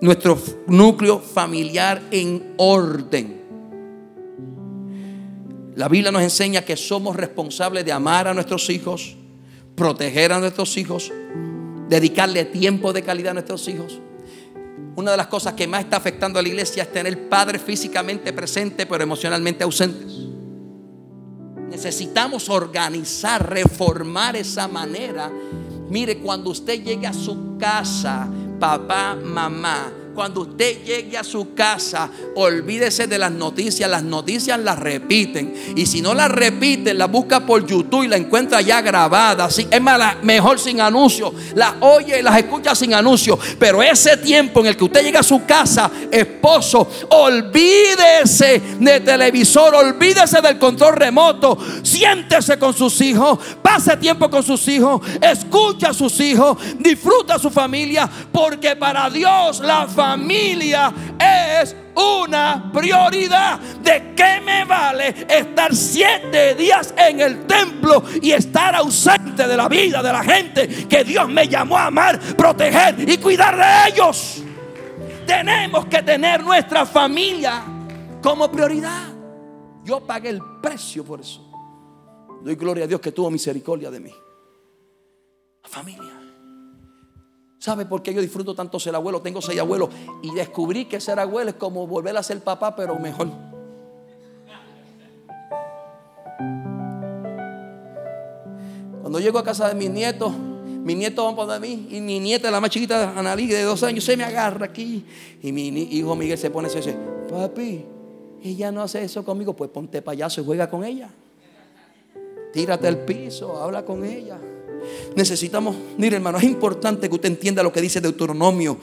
nuestro núcleo familiar en orden. La Biblia nos enseña que somos responsables de amar a nuestros hijos, proteger a nuestros hijos, dedicarle tiempo de calidad a nuestros hijos. Una de las cosas que más está afectando a la iglesia es tener padres físicamente presentes pero emocionalmente ausentes. Necesitamos organizar, reformar esa manera. Mire, cuando usted llegue a su casa, papá, mamá, cuando usted llegue a su casa, olvídese de las noticias. Las noticias las repiten. Y si no las repiten, la busca por YouTube y la encuentra ya grabada. Es mejor sin anuncio. Las oye y las escucha sin anuncio. Pero ese tiempo en el que usted llega a su casa, esposo, olvídese de televisor, olvídese del control remoto. Siéntese con sus hijos, pase tiempo con sus hijos, escucha a sus hijos, disfruta a su familia. Porque para Dios la familia familia es una prioridad. ¿De qué me vale estar siete días en el templo y estar ausente de la vida de la gente que Dios me llamó a amar, proteger y cuidar de ellos? Tenemos que tener nuestra familia como prioridad. Yo pagué el precio por eso. Doy gloria a Dios que tuvo misericordia de mí. La familia. ¿Sabe por qué yo disfruto tanto ser abuelo? Tengo seis abuelos y descubrí que ser abuelo es como volver a ser papá, pero mejor. Cuando llego a casa de mis nietos, mis nietos van por mí y mi nieta, la más chiquita, Analí, de dos años, se me agarra aquí. Y mi hijo Miguel se pone y dice, papi, ella no hace eso conmigo, pues ponte payaso y juega con ella. Tírate al piso, habla con ella. Necesitamos, mire hermano, es importante que usted entienda lo que dice Deuteronomio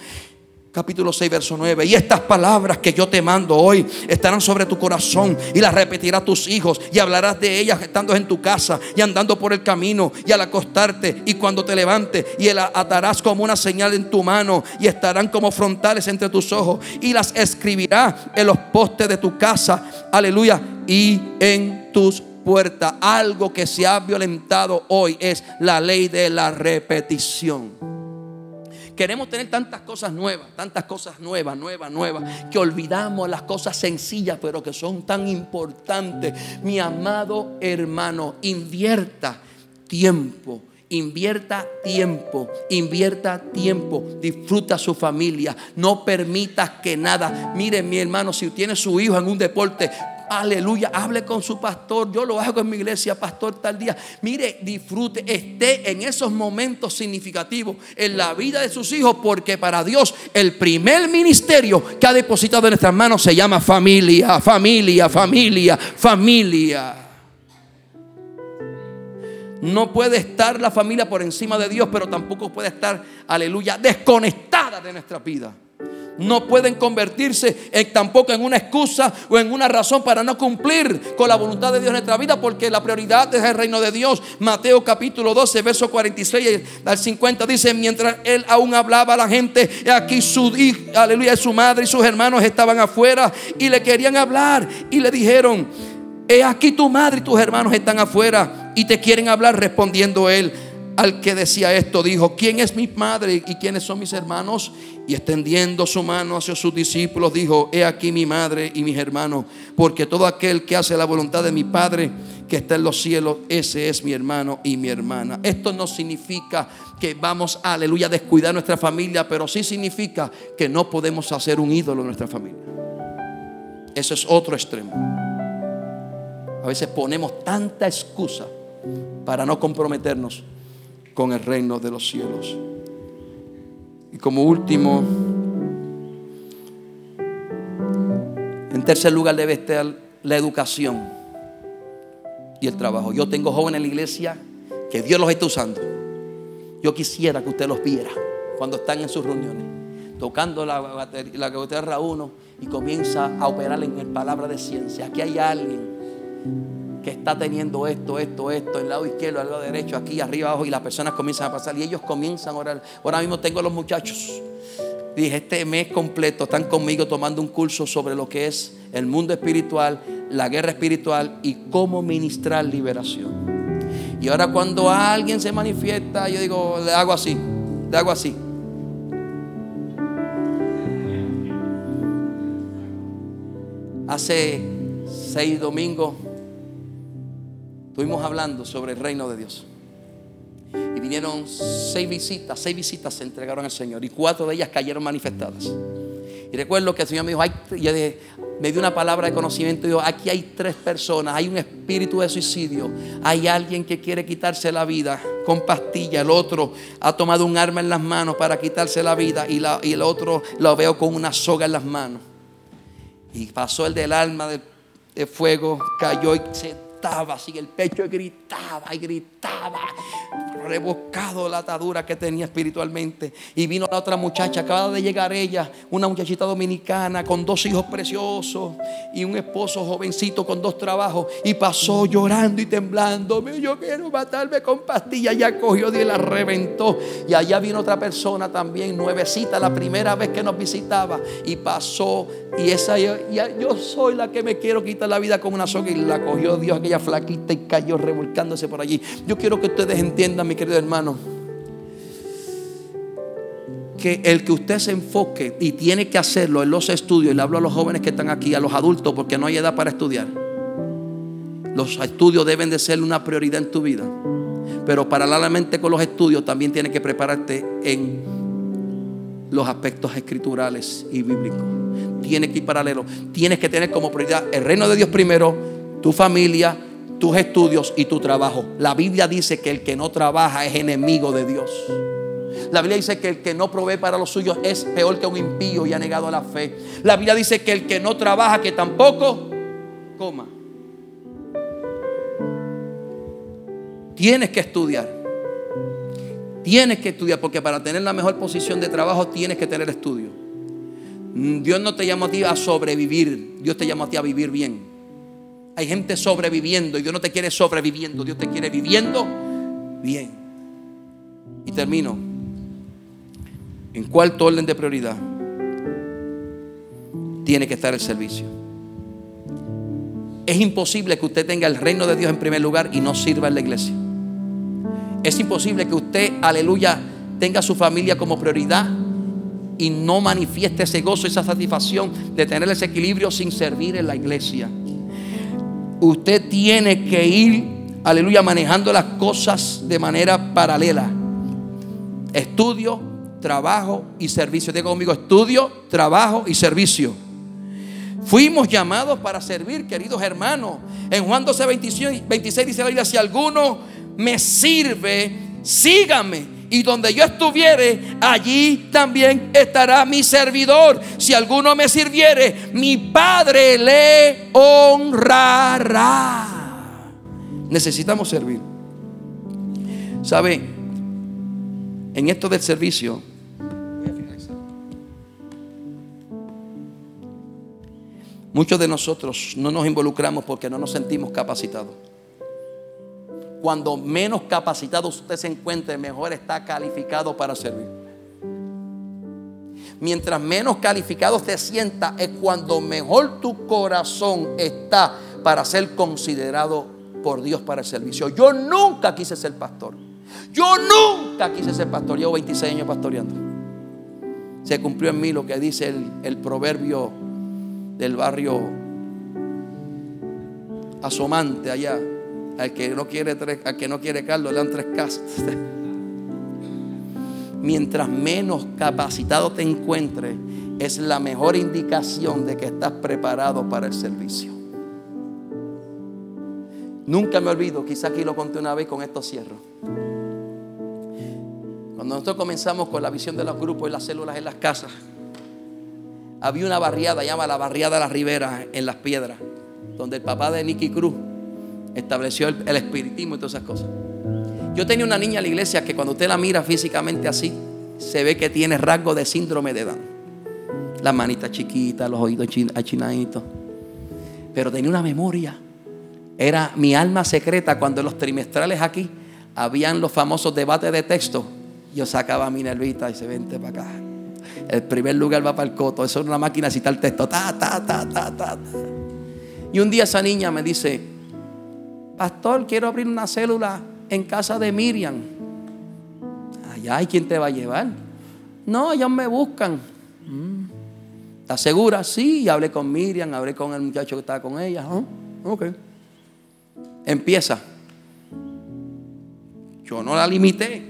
capítulo 6, verso 9. Y estas palabras que yo te mando hoy estarán sobre tu corazón y las repetirás a tus hijos y hablarás de ellas estando en tu casa y andando por el camino y al acostarte y cuando te levantes y las atarás como una señal en tu mano y estarán como frontales entre tus ojos y las escribirás en los postes de tu casa. Aleluya. Y en tus puerta. Algo que se ha violentado hoy es la ley de la repetición. Queremos tener tantas cosas nuevas, tantas cosas nuevas, nuevas, nuevas, que olvidamos las cosas sencillas, pero que son tan importantes. Mi amado hermano, invierta tiempo. Invierta tiempo, invierta tiempo, disfruta su familia, no permitas que nada. Mire mi hermano, si tiene su hijo en un deporte, Aleluya, hable con su pastor. Yo lo hago en mi iglesia, pastor, tal día. Mire, disfrute, esté en esos momentos significativos en la vida de sus hijos, porque para Dios el primer ministerio que ha depositado en nuestras manos se llama familia, familia, familia, familia. No puede estar la familia por encima de Dios, pero tampoco puede estar, aleluya, desconectada de nuestra vida no pueden convertirse en, tampoco en una excusa o en una razón para no cumplir con la voluntad de Dios en nuestra vida, porque la prioridad es el reino de Dios. Mateo capítulo 12, verso 46 al 50 dice, mientras él aún hablaba a la gente, aquí su hijo, aleluya, su madre y sus hermanos estaban afuera y le querían hablar y le dijeron, he aquí tu madre y tus hermanos están afuera y te quieren hablar, respondiendo él al que decía esto, dijo, ¿quién es mi madre y quiénes son mis hermanos? Y extendiendo su mano hacia sus discípulos, dijo, he aquí mi madre y mis hermanos, porque todo aquel que hace la voluntad de mi Padre que está en los cielos, ese es mi hermano y mi hermana. Esto no significa que vamos, aleluya, a descuidar nuestra familia, pero sí significa que no podemos hacer un ídolo en nuestra familia. Eso es otro extremo. A veces ponemos tanta excusa para no comprometernos con el reino de los cielos. Y como último, en tercer lugar debe estar la educación y el trabajo. Yo tengo jóvenes en la iglesia que Dios los está usando. Yo quisiera que usted los viera cuando están en sus reuniones, tocando la, batería, la guitarra uno y comienza a operar en palabra de ciencia. Aquí hay alguien que está teniendo esto, esto, esto, el lado izquierdo, el lado derecho, aquí, arriba, abajo, y las personas comienzan a pasar y ellos comienzan a orar. Ahora mismo tengo a los muchachos. Dije, este mes completo están conmigo tomando un curso sobre lo que es el mundo espiritual, la guerra espiritual y cómo ministrar liberación. Y ahora cuando alguien se manifiesta, yo digo, le hago así, le hago así. Hace seis domingos Estuvimos hablando sobre el reino de Dios. Y vinieron seis visitas, seis visitas se entregaron al Señor y cuatro de ellas cayeron manifestadas. Y recuerdo que el Señor me dijo, me dio una palabra de conocimiento y dijo, aquí hay tres personas, hay un espíritu de suicidio, hay alguien que quiere quitarse la vida con pastilla, el otro ha tomado un arma en las manos para quitarse la vida y, la, y el otro lo veo con una soga en las manos. Y pasó el del alma de, fuego, cayó y se gritaba el pecho gritaba y gritaba, rebuscado la atadura que tenía espiritualmente. Y vino la otra muchacha, acaba de llegar ella, una muchachita dominicana con dos hijos preciosos y un esposo jovencito con dos trabajos. Y pasó llorando y temblando. Yo quiero matarme con pastillas. Ya cogió y la reventó. Y allá vino otra persona también, nuevecita, la primera vez que nos visitaba. Y pasó. Y esa, yo soy la que me quiero quitar la vida como una soga. Y la cogió Dios, aquella flaquita, y cayó revolcándose por allí. Yo quiero que ustedes entiendan, mi querido hermano, que el que usted se enfoque y tiene que hacerlo en los estudios, y le hablo a los jóvenes que están aquí, a los adultos, porque no hay edad para estudiar. Los estudios deben de ser una prioridad en tu vida. Pero paralelamente con los estudios también tienes que prepararte en los aspectos escriturales y bíblicos. Tienes que ir paralelo. Tienes que tener como prioridad el reino de Dios primero, tu familia, tus estudios y tu trabajo. La Biblia dice que el que no trabaja es enemigo de Dios. La Biblia dice que el que no provee para los suyos es peor que un impío y ha negado la fe. La Biblia dice que el que no trabaja, que tampoco coma. Tienes que estudiar. Tienes que estudiar porque para tener la mejor posición de trabajo tienes que tener estudio. Dios no te llamó a ti a sobrevivir, Dios te llamó a ti a vivir bien. Hay gente sobreviviendo y Dios no te quiere sobreviviendo, Dios te quiere viviendo bien. Y termino. En cuarto orden de prioridad tiene que estar el servicio. Es imposible que usted tenga el reino de Dios en primer lugar y no sirva en la iglesia. Es imposible que usted, aleluya, tenga su familia como prioridad y no manifieste ese gozo, esa satisfacción de tener ese equilibrio sin servir en la iglesia usted tiene que ir, aleluya, manejando las cosas de manera paralela. Estudio, trabajo y servicio. Digo conmigo, estudio, trabajo y servicio. Fuimos llamados para servir, queridos hermanos. En Juan 12, 26, 26 dice la Biblia, si alguno me sirve, sígame y donde yo estuviere, allí también estará mi servidor. Si alguno me sirviere, mi Padre le honrará. Necesitamos servir. ¿Sabe? En esto del servicio, muchos de nosotros no nos involucramos porque no nos sentimos capacitados cuando menos capacitado usted se encuentre, mejor está calificado para servir. Mientras menos calificado te sienta, es cuando mejor tu corazón está para ser considerado por Dios para el servicio. Yo nunca quise ser pastor. Yo nunca quise ser pastor. Llevo 26 años pastoreando. Se cumplió en mí lo que dice el, el proverbio del barrio asomante allá. Al que no quiere, tres, que no quiere Carlos le dan tres casas. Mientras menos capacitado te encuentres, es la mejor indicación de que estás preparado para el servicio. Nunca me olvido, quizá aquí lo conté una vez con estos cierro. Cuando nosotros comenzamos con la visión de los grupos y las células en las casas, había una barriada, llama la barriada de las Riberas en las piedras, donde el papá de Nicky Cruz estableció el, espiritismo y todas esas cosas. Yo tenía una niña en la iglesia que cuando usted la mira físicamente así, se ve que tiene rasgo de síndrome de Down. Las manitas chiquitas, los oídos achinaditos. Pero tenía una memoria. Era mi alma secreta cuando en los trimestrales aquí habían los famosos debates de texto. Yo sacaba mi nervita y se vente para acá. El primer lugar va para el coto. Eso es una máquina de citar texto. Ta, ta, ta, ta, ta. Y un día esa niña me dice, pastor, quiero abrir una célula en casa de Miriam. Allá hay quien te va a llevar. No, ellos me buscan. ¿Estás segura? Sí, hablé con Miriam, hablé con el muchacho que estaba con ella. Ok. Empieza. Yo no la limité.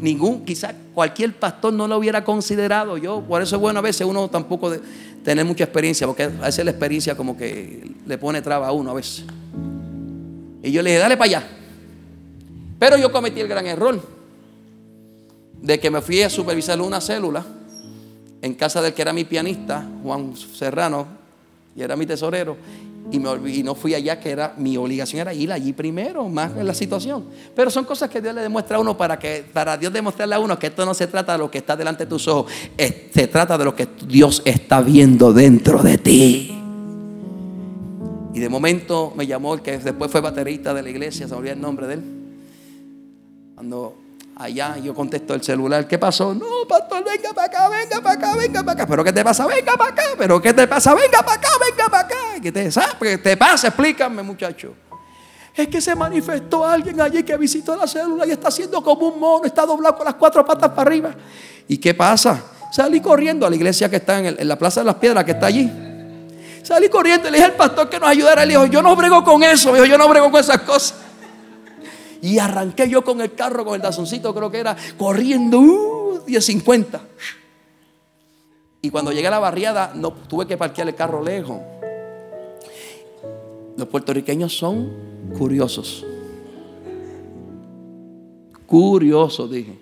ningún, quizás cualquier pastor no lo hubiera considerado. Yo, por eso es bueno a veces uno tampoco de, tener mucha experiencia, porque a veces la experiencia como que le pone traba a uno a veces. Y yo le dije, dale para allá. Pero yo cometí el gran error de que me fui a supervisar una célula en casa del que era mi pianista, Juan Serrano, y era mi tesorero y, no fui allá, que era mi obligación era ir allí primero, más en la situación. Pero son cosas que Dios le demuestra a uno para que para Dios demostrarle a uno que esto no se trata de lo que está delante de tus ojos, se trata de lo que Dios está viendo dentro de ti. Y de momento me llamó el que después fue baterista de la iglesia, se olvidó el nombre de él. Cuando allá yo contesto el celular, ¿qué pasó? No, pastor, venga para acá, venga para acá, venga para acá. ¿Pero qué te pasa? Venga para acá. ¿Pero qué te pasa? Venga para acá, venga para acá. ¿Qué te, ¿Qué te pasa? Explícame, muchacho. Es que se manifestó alguien allí que visitó la célula y está haciendo como un mono, está doblado con las cuatro patas para arriba. ¿Y qué pasa? Salí corriendo a la iglesia que está en, la Plaza de las Piedras, que está allí. Salí corriendo le dije al pastor que nos ayudara. Le dijo, yo no brego con eso, dijo, yo no brego con esas cosas. Y arranqué yo con el carro, con el tazoncito, creo que era, corriendo, uh, 10.50. Y cuando llegué a la barriada, no tuve que parquear el carro lejos. Los puertorriqueños son curiosos. Curiosos, dije.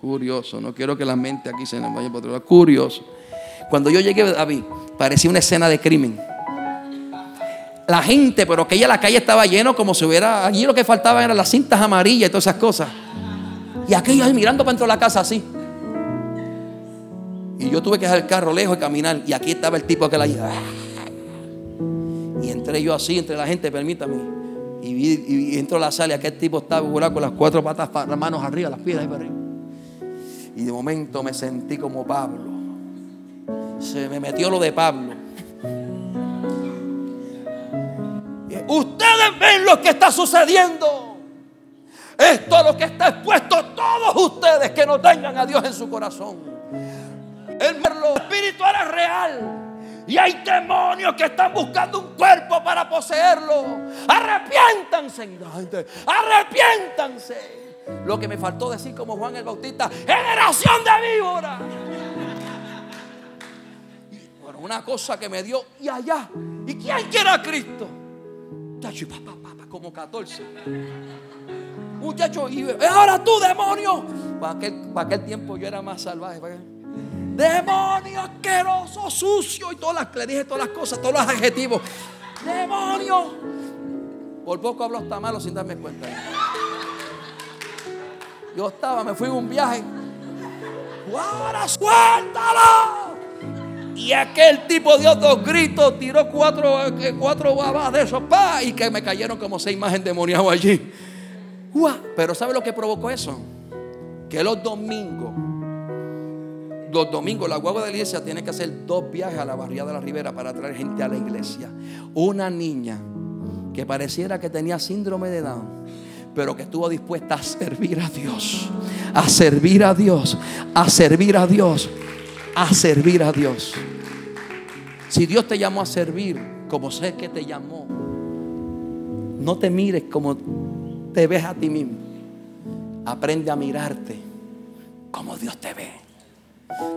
Curioso. No quiero que la mente aquí se me vaya por otro lado. Curioso. Cuando yo llegué, David, parecía una escena de crimen la gente, pero que ya la calle estaba lleno como si hubiera. Allí lo que faltaba eran las cintas amarillas y todas esas cosas. Y aquellos mirando para dentro de la casa así. Y yo tuve que dejar el carro lejos y caminar. Y aquí estaba el tipo que la. Y entré yo así entre la gente, permítame. Y, vi, y entro a la sala y aquel tipo estaba con las cuatro patas, las manos arriba, las piedras para arriba. Y de momento me sentí como Pablo. Se me metió lo de Pablo. Ustedes ven lo que está sucediendo. Esto es lo que está expuesto todos ustedes que no tengan a Dios en su corazón. El espiritual es real. Y hay demonios que están buscando un cuerpo para poseerlo. Arrepiéntanse, arrepiéntanse. Lo que me faltó decir como Juan el Bautista, generación de víboras. Una cosa que me dio y allá. ¿Y quién quiere a Cristo? Muchacho, papá, como 14. Muchacho, y ahora tú, demonio. Para aquel, para aquel tiempo yo era más salvaje. Demonio asqueroso, sucio. Y todas las, le dije todas las cosas, todos los adjetivos. Demonio. Por poco hablo hasta malo sin darme cuenta. Yo estaba, me fui en un viaje. Ahora suéltalo. Y aquel tipo dio dos gritos, tiró cuatro, eh, cuatro babas de esos, pa, y que me cayeron como seis más endemoniados allí. Pero ¿sabe lo que provocó eso? Que los domingos, los domingos, la guagua de la iglesia tiene que hacer dos viajes a la barriada de la Ribera para traer gente a la iglesia. Una niña que pareciera que tenía síndrome de Down, pero que estuvo dispuesta a servir a Dios, a servir a Dios, a servir a Dios a servir a Dios. Si Dios te llamó a servir como sé que te llamó, no te mires como te ves a ti mismo. Aprende a mirarte como Dios te ve.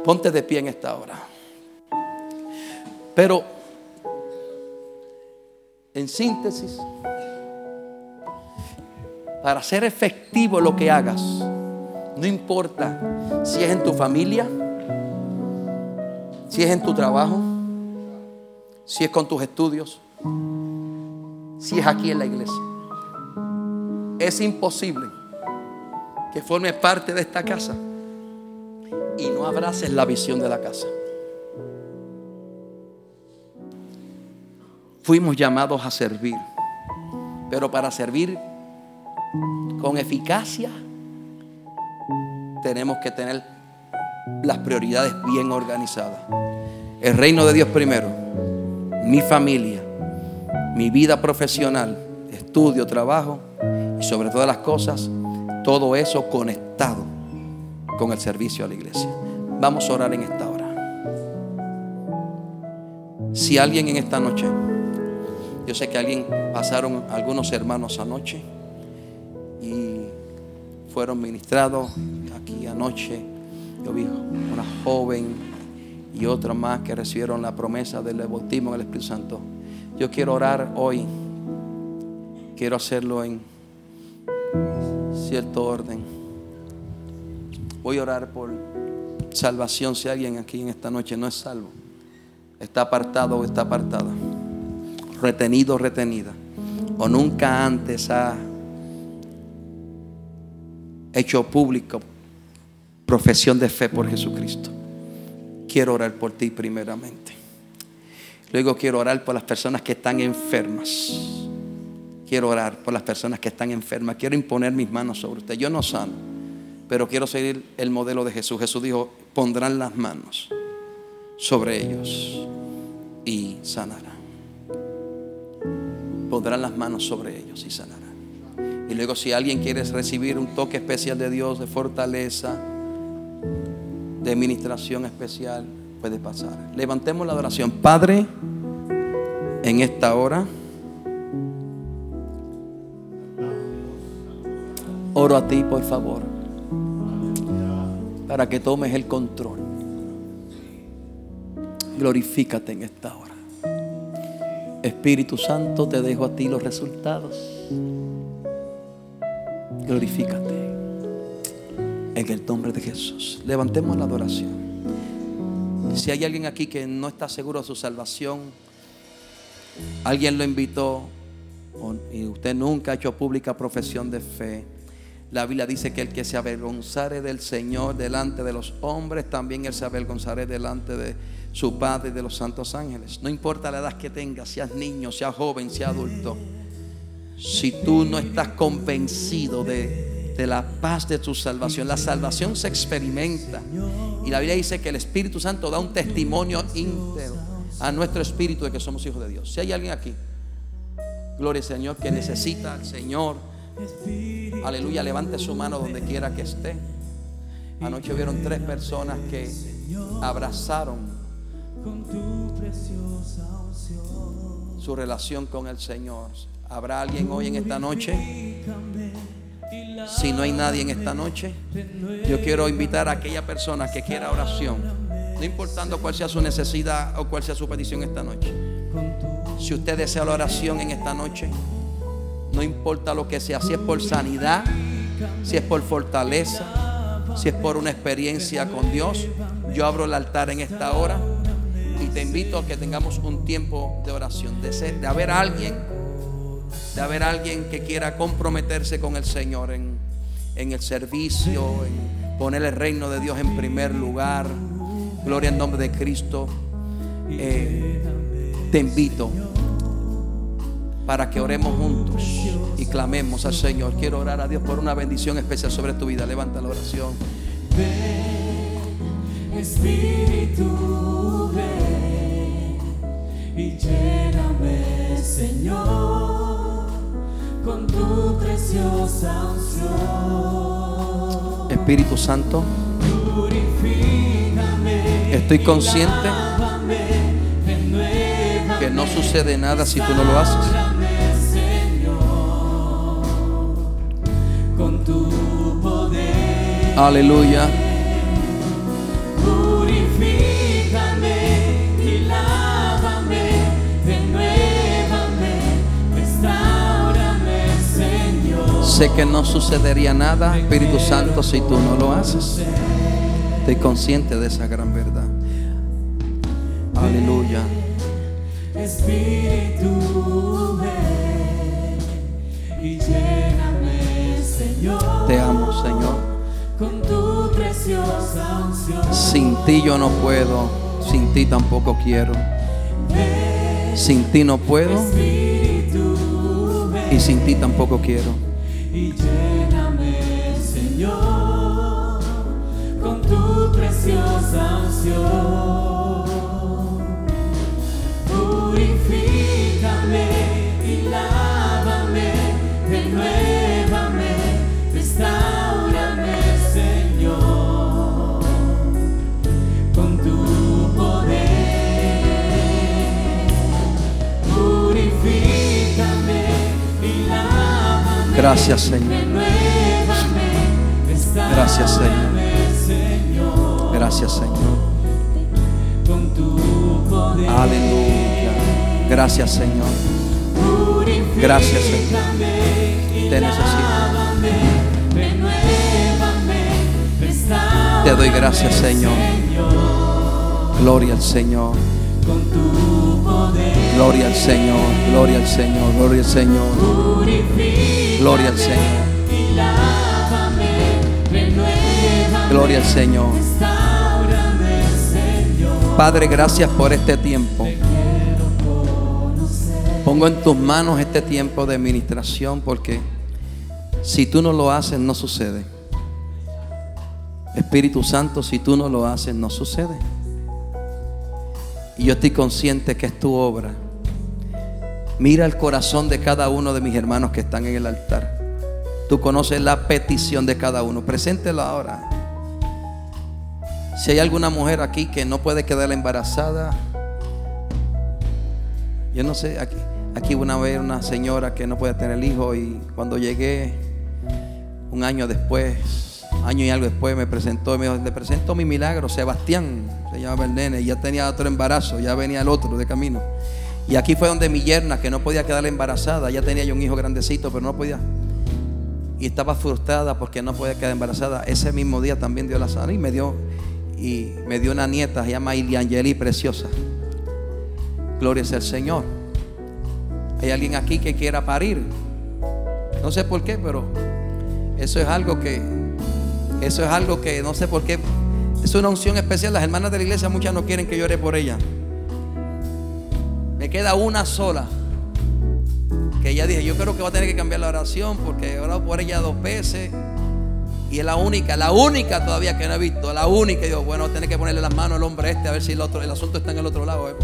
Ponte de pie en esta hora. Pero, en síntesis, para ser efectivo lo que hagas, no importa si es en tu familia, si es en tu trabajo, si es con tus estudios, si es aquí en la iglesia. Es imposible que formes parte de esta casa y no abraces la visión de la casa. Fuimos llamados a servir, pero para servir con eficacia tenemos que tener las prioridades bien organizadas. El reino de Dios primero, mi familia, mi vida profesional, estudio, trabajo y sobre todas las cosas, todo eso conectado con el servicio a la iglesia. Vamos a orar en esta hora. Si alguien en esta noche, yo sé que alguien pasaron algunos hermanos anoche y fueron ministrados aquí anoche. Una joven y otra más que recibieron la promesa del bautismo en el Espíritu Santo. Yo quiero orar hoy. Quiero hacerlo en cierto orden. Voy a orar por salvación si alguien aquí en esta noche no es salvo. Está apartado o está apartada. Retenido o retenida. O nunca antes ha hecho público profesión de fe por Jesucristo. Quiero orar por ti primeramente. Luego quiero orar por las personas que están enfermas. Quiero orar por las personas que están enfermas. Quiero imponer mis manos sobre usted. Yo no sano, pero quiero seguir el modelo de Jesús. Jesús dijo, pondrán las manos sobre ellos y sanarán. Pondrán las manos sobre ellos y sanarán. Y luego si alguien quiere recibir un toque especial de Dios, de fortaleza, de administración especial, puede pasar. Levantemos la adoración. Padre, en esta hora, oro a ti, por favor, para que tomes el control. Glorifícate en esta hora. Espíritu Santo, te dejo a ti los resultados. Glorifícate en el nombre de Jesús. Levantemos la adoración. Si hay alguien aquí que no está seguro de su salvación, alguien lo invitó y usted nunca ha hecho pública profesión de fe. La Biblia dice que el que se avergonzare del Señor delante de los hombres, también él se avergonzará delante de su Padre y de los santos ángeles. No importa la edad que tengas, seas niño, seas joven, seas adulto. Si tú no estás convencido de, de la paz de tu salvación, la salvación se experimenta. Y la Biblia dice que el Espíritu Santo da un testimonio íntegro a nuestro espíritu de que somos hijos de Dios. Si hay alguien aquí, gloria al Señor, que necesita al Señor, aleluya, levante su mano donde quiera que esté. Anoche vieron tres personas que abrazaron su relación con el Señor. ¿Habrá alguien hoy en esta noche? Si no hay nadie en esta noche, yo quiero invitar a aquella persona que quiera oración, no importando cuál sea su necesidad o cuál sea su petición esta noche. Si usted desea la oración en esta noche, no importa lo que sea, si es por sanidad, si es por fortaleza, si es por una experiencia con Dios, yo abro el altar en esta hora y te invito a que tengamos un tiempo de oración, de, ser, de haber alguien de haber alguien que quiera comprometerse con el Señor en, el servicio, en poner el reino de Dios en primer lugar. Gloria al nombre de Cristo. Eh, te invito para que oremos juntos y clamemos al Señor. Quiero orar a Dios por una bendición especial sobre tu vida. Levanta la oración. Espíritu, ven y lléname, Señor con tu preciosa unción. Espíritu Santo, estoy consciente que no sucede nada si tú no lo haces. Con tu poder. Aleluya. Sé que no sucedería nada, Espíritu Santo, si tú no lo haces. Estoy consciente de esa gran verdad. Aleluya. Espíritu, y lléname, Señor. Te amo, Señor. Con tu preciosa unción. Sin ti yo no puedo, sin ti tampoco quiero. Sin ti no puedo y sin ti tampoco quiero y lléname, Señor, con tu preciosa unción. Purifícame y lávame, Gracias, Señor. Gracias, Señor. Gracias, Señor. Aleluya. Gracias, Señor. Gracias, Señor. Te necesito. Te doy gracias, Señor. Gloria al Señor. Gloria al Señor. Gloria al Señor. Gloria al Señor. Gloria al Señor. Gloria al Señor. Padre, gracias por este tiempo. Pongo en tus manos este tiempo de administración porque si tú no lo haces, no sucede. Espíritu Santo, si tú no lo haces, no sucede. Y yo estoy consciente que es tu obra. Mira el corazón de cada uno de mis hermanos que están en el altar. Tú conoces la petición de cada uno. Preséntelo ahora. Si hay alguna mujer aquí que no puede quedar embarazada, yo no sé, aquí, aquí una vez una señora que no puede tener hijo y cuando llegué un año después, año y algo después me presentó y me dijo, le presento mi milagro, Sebastián, se llamaba el nene, y ya tenía otro embarazo, ya venía el otro de camino. Y aquí fue donde mi yerna, que no podía quedar embarazada, ya tenía yo un hijo grandecito, pero no podía. Y estaba frustrada porque no podía quedar embarazada. Ese mismo día también dio la sana y me dio, y me dio una nieta, se llama Iliangeli, preciosa. Gloria sea al Señor. Hay alguien aquí que quiera parir. No sé por qué, pero eso es algo que, eso es algo que no sé por qué. Es una unción especial. Las hermanas de la iglesia muchas no quieren que yo ore por ella. Queda una sola. Que ella dije, yo creo que va a tener que cambiar la oración porque he orado por ella dos veces. Y es la única, la única todavía que no he visto. La única. Y digo, bueno, tener que ponerle las manos al hombre este a ver si el, otro, el asunto está en el otro lado. ¿eh?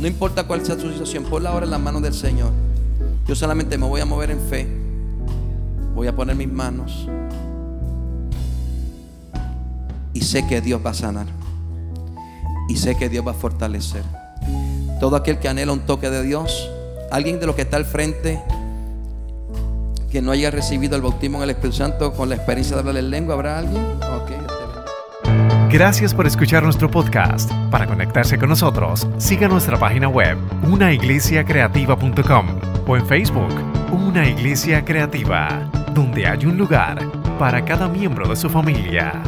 No importa cuál sea su situación, ponla ahora en las manos del Señor. Yo solamente me voy a mover en fe. Voy a poner mis manos. Y sé que Dios va a sanar. Y sé que Dios va a fortalecer. Todo aquel que anhela un toque de Dios, alguien de los que está al frente, que no haya recibido el bautismo en el Espíritu Santo con la experiencia de hablar en lengua, ¿habrá alguien? Gracias por escuchar nuestro podcast. Para conectarse con nosotros, siga nuestra página web, unaiglesiacreativa.com o en Facebook, Una Iglesia Creativa, donde hay un lugar para cada miembro de su familia.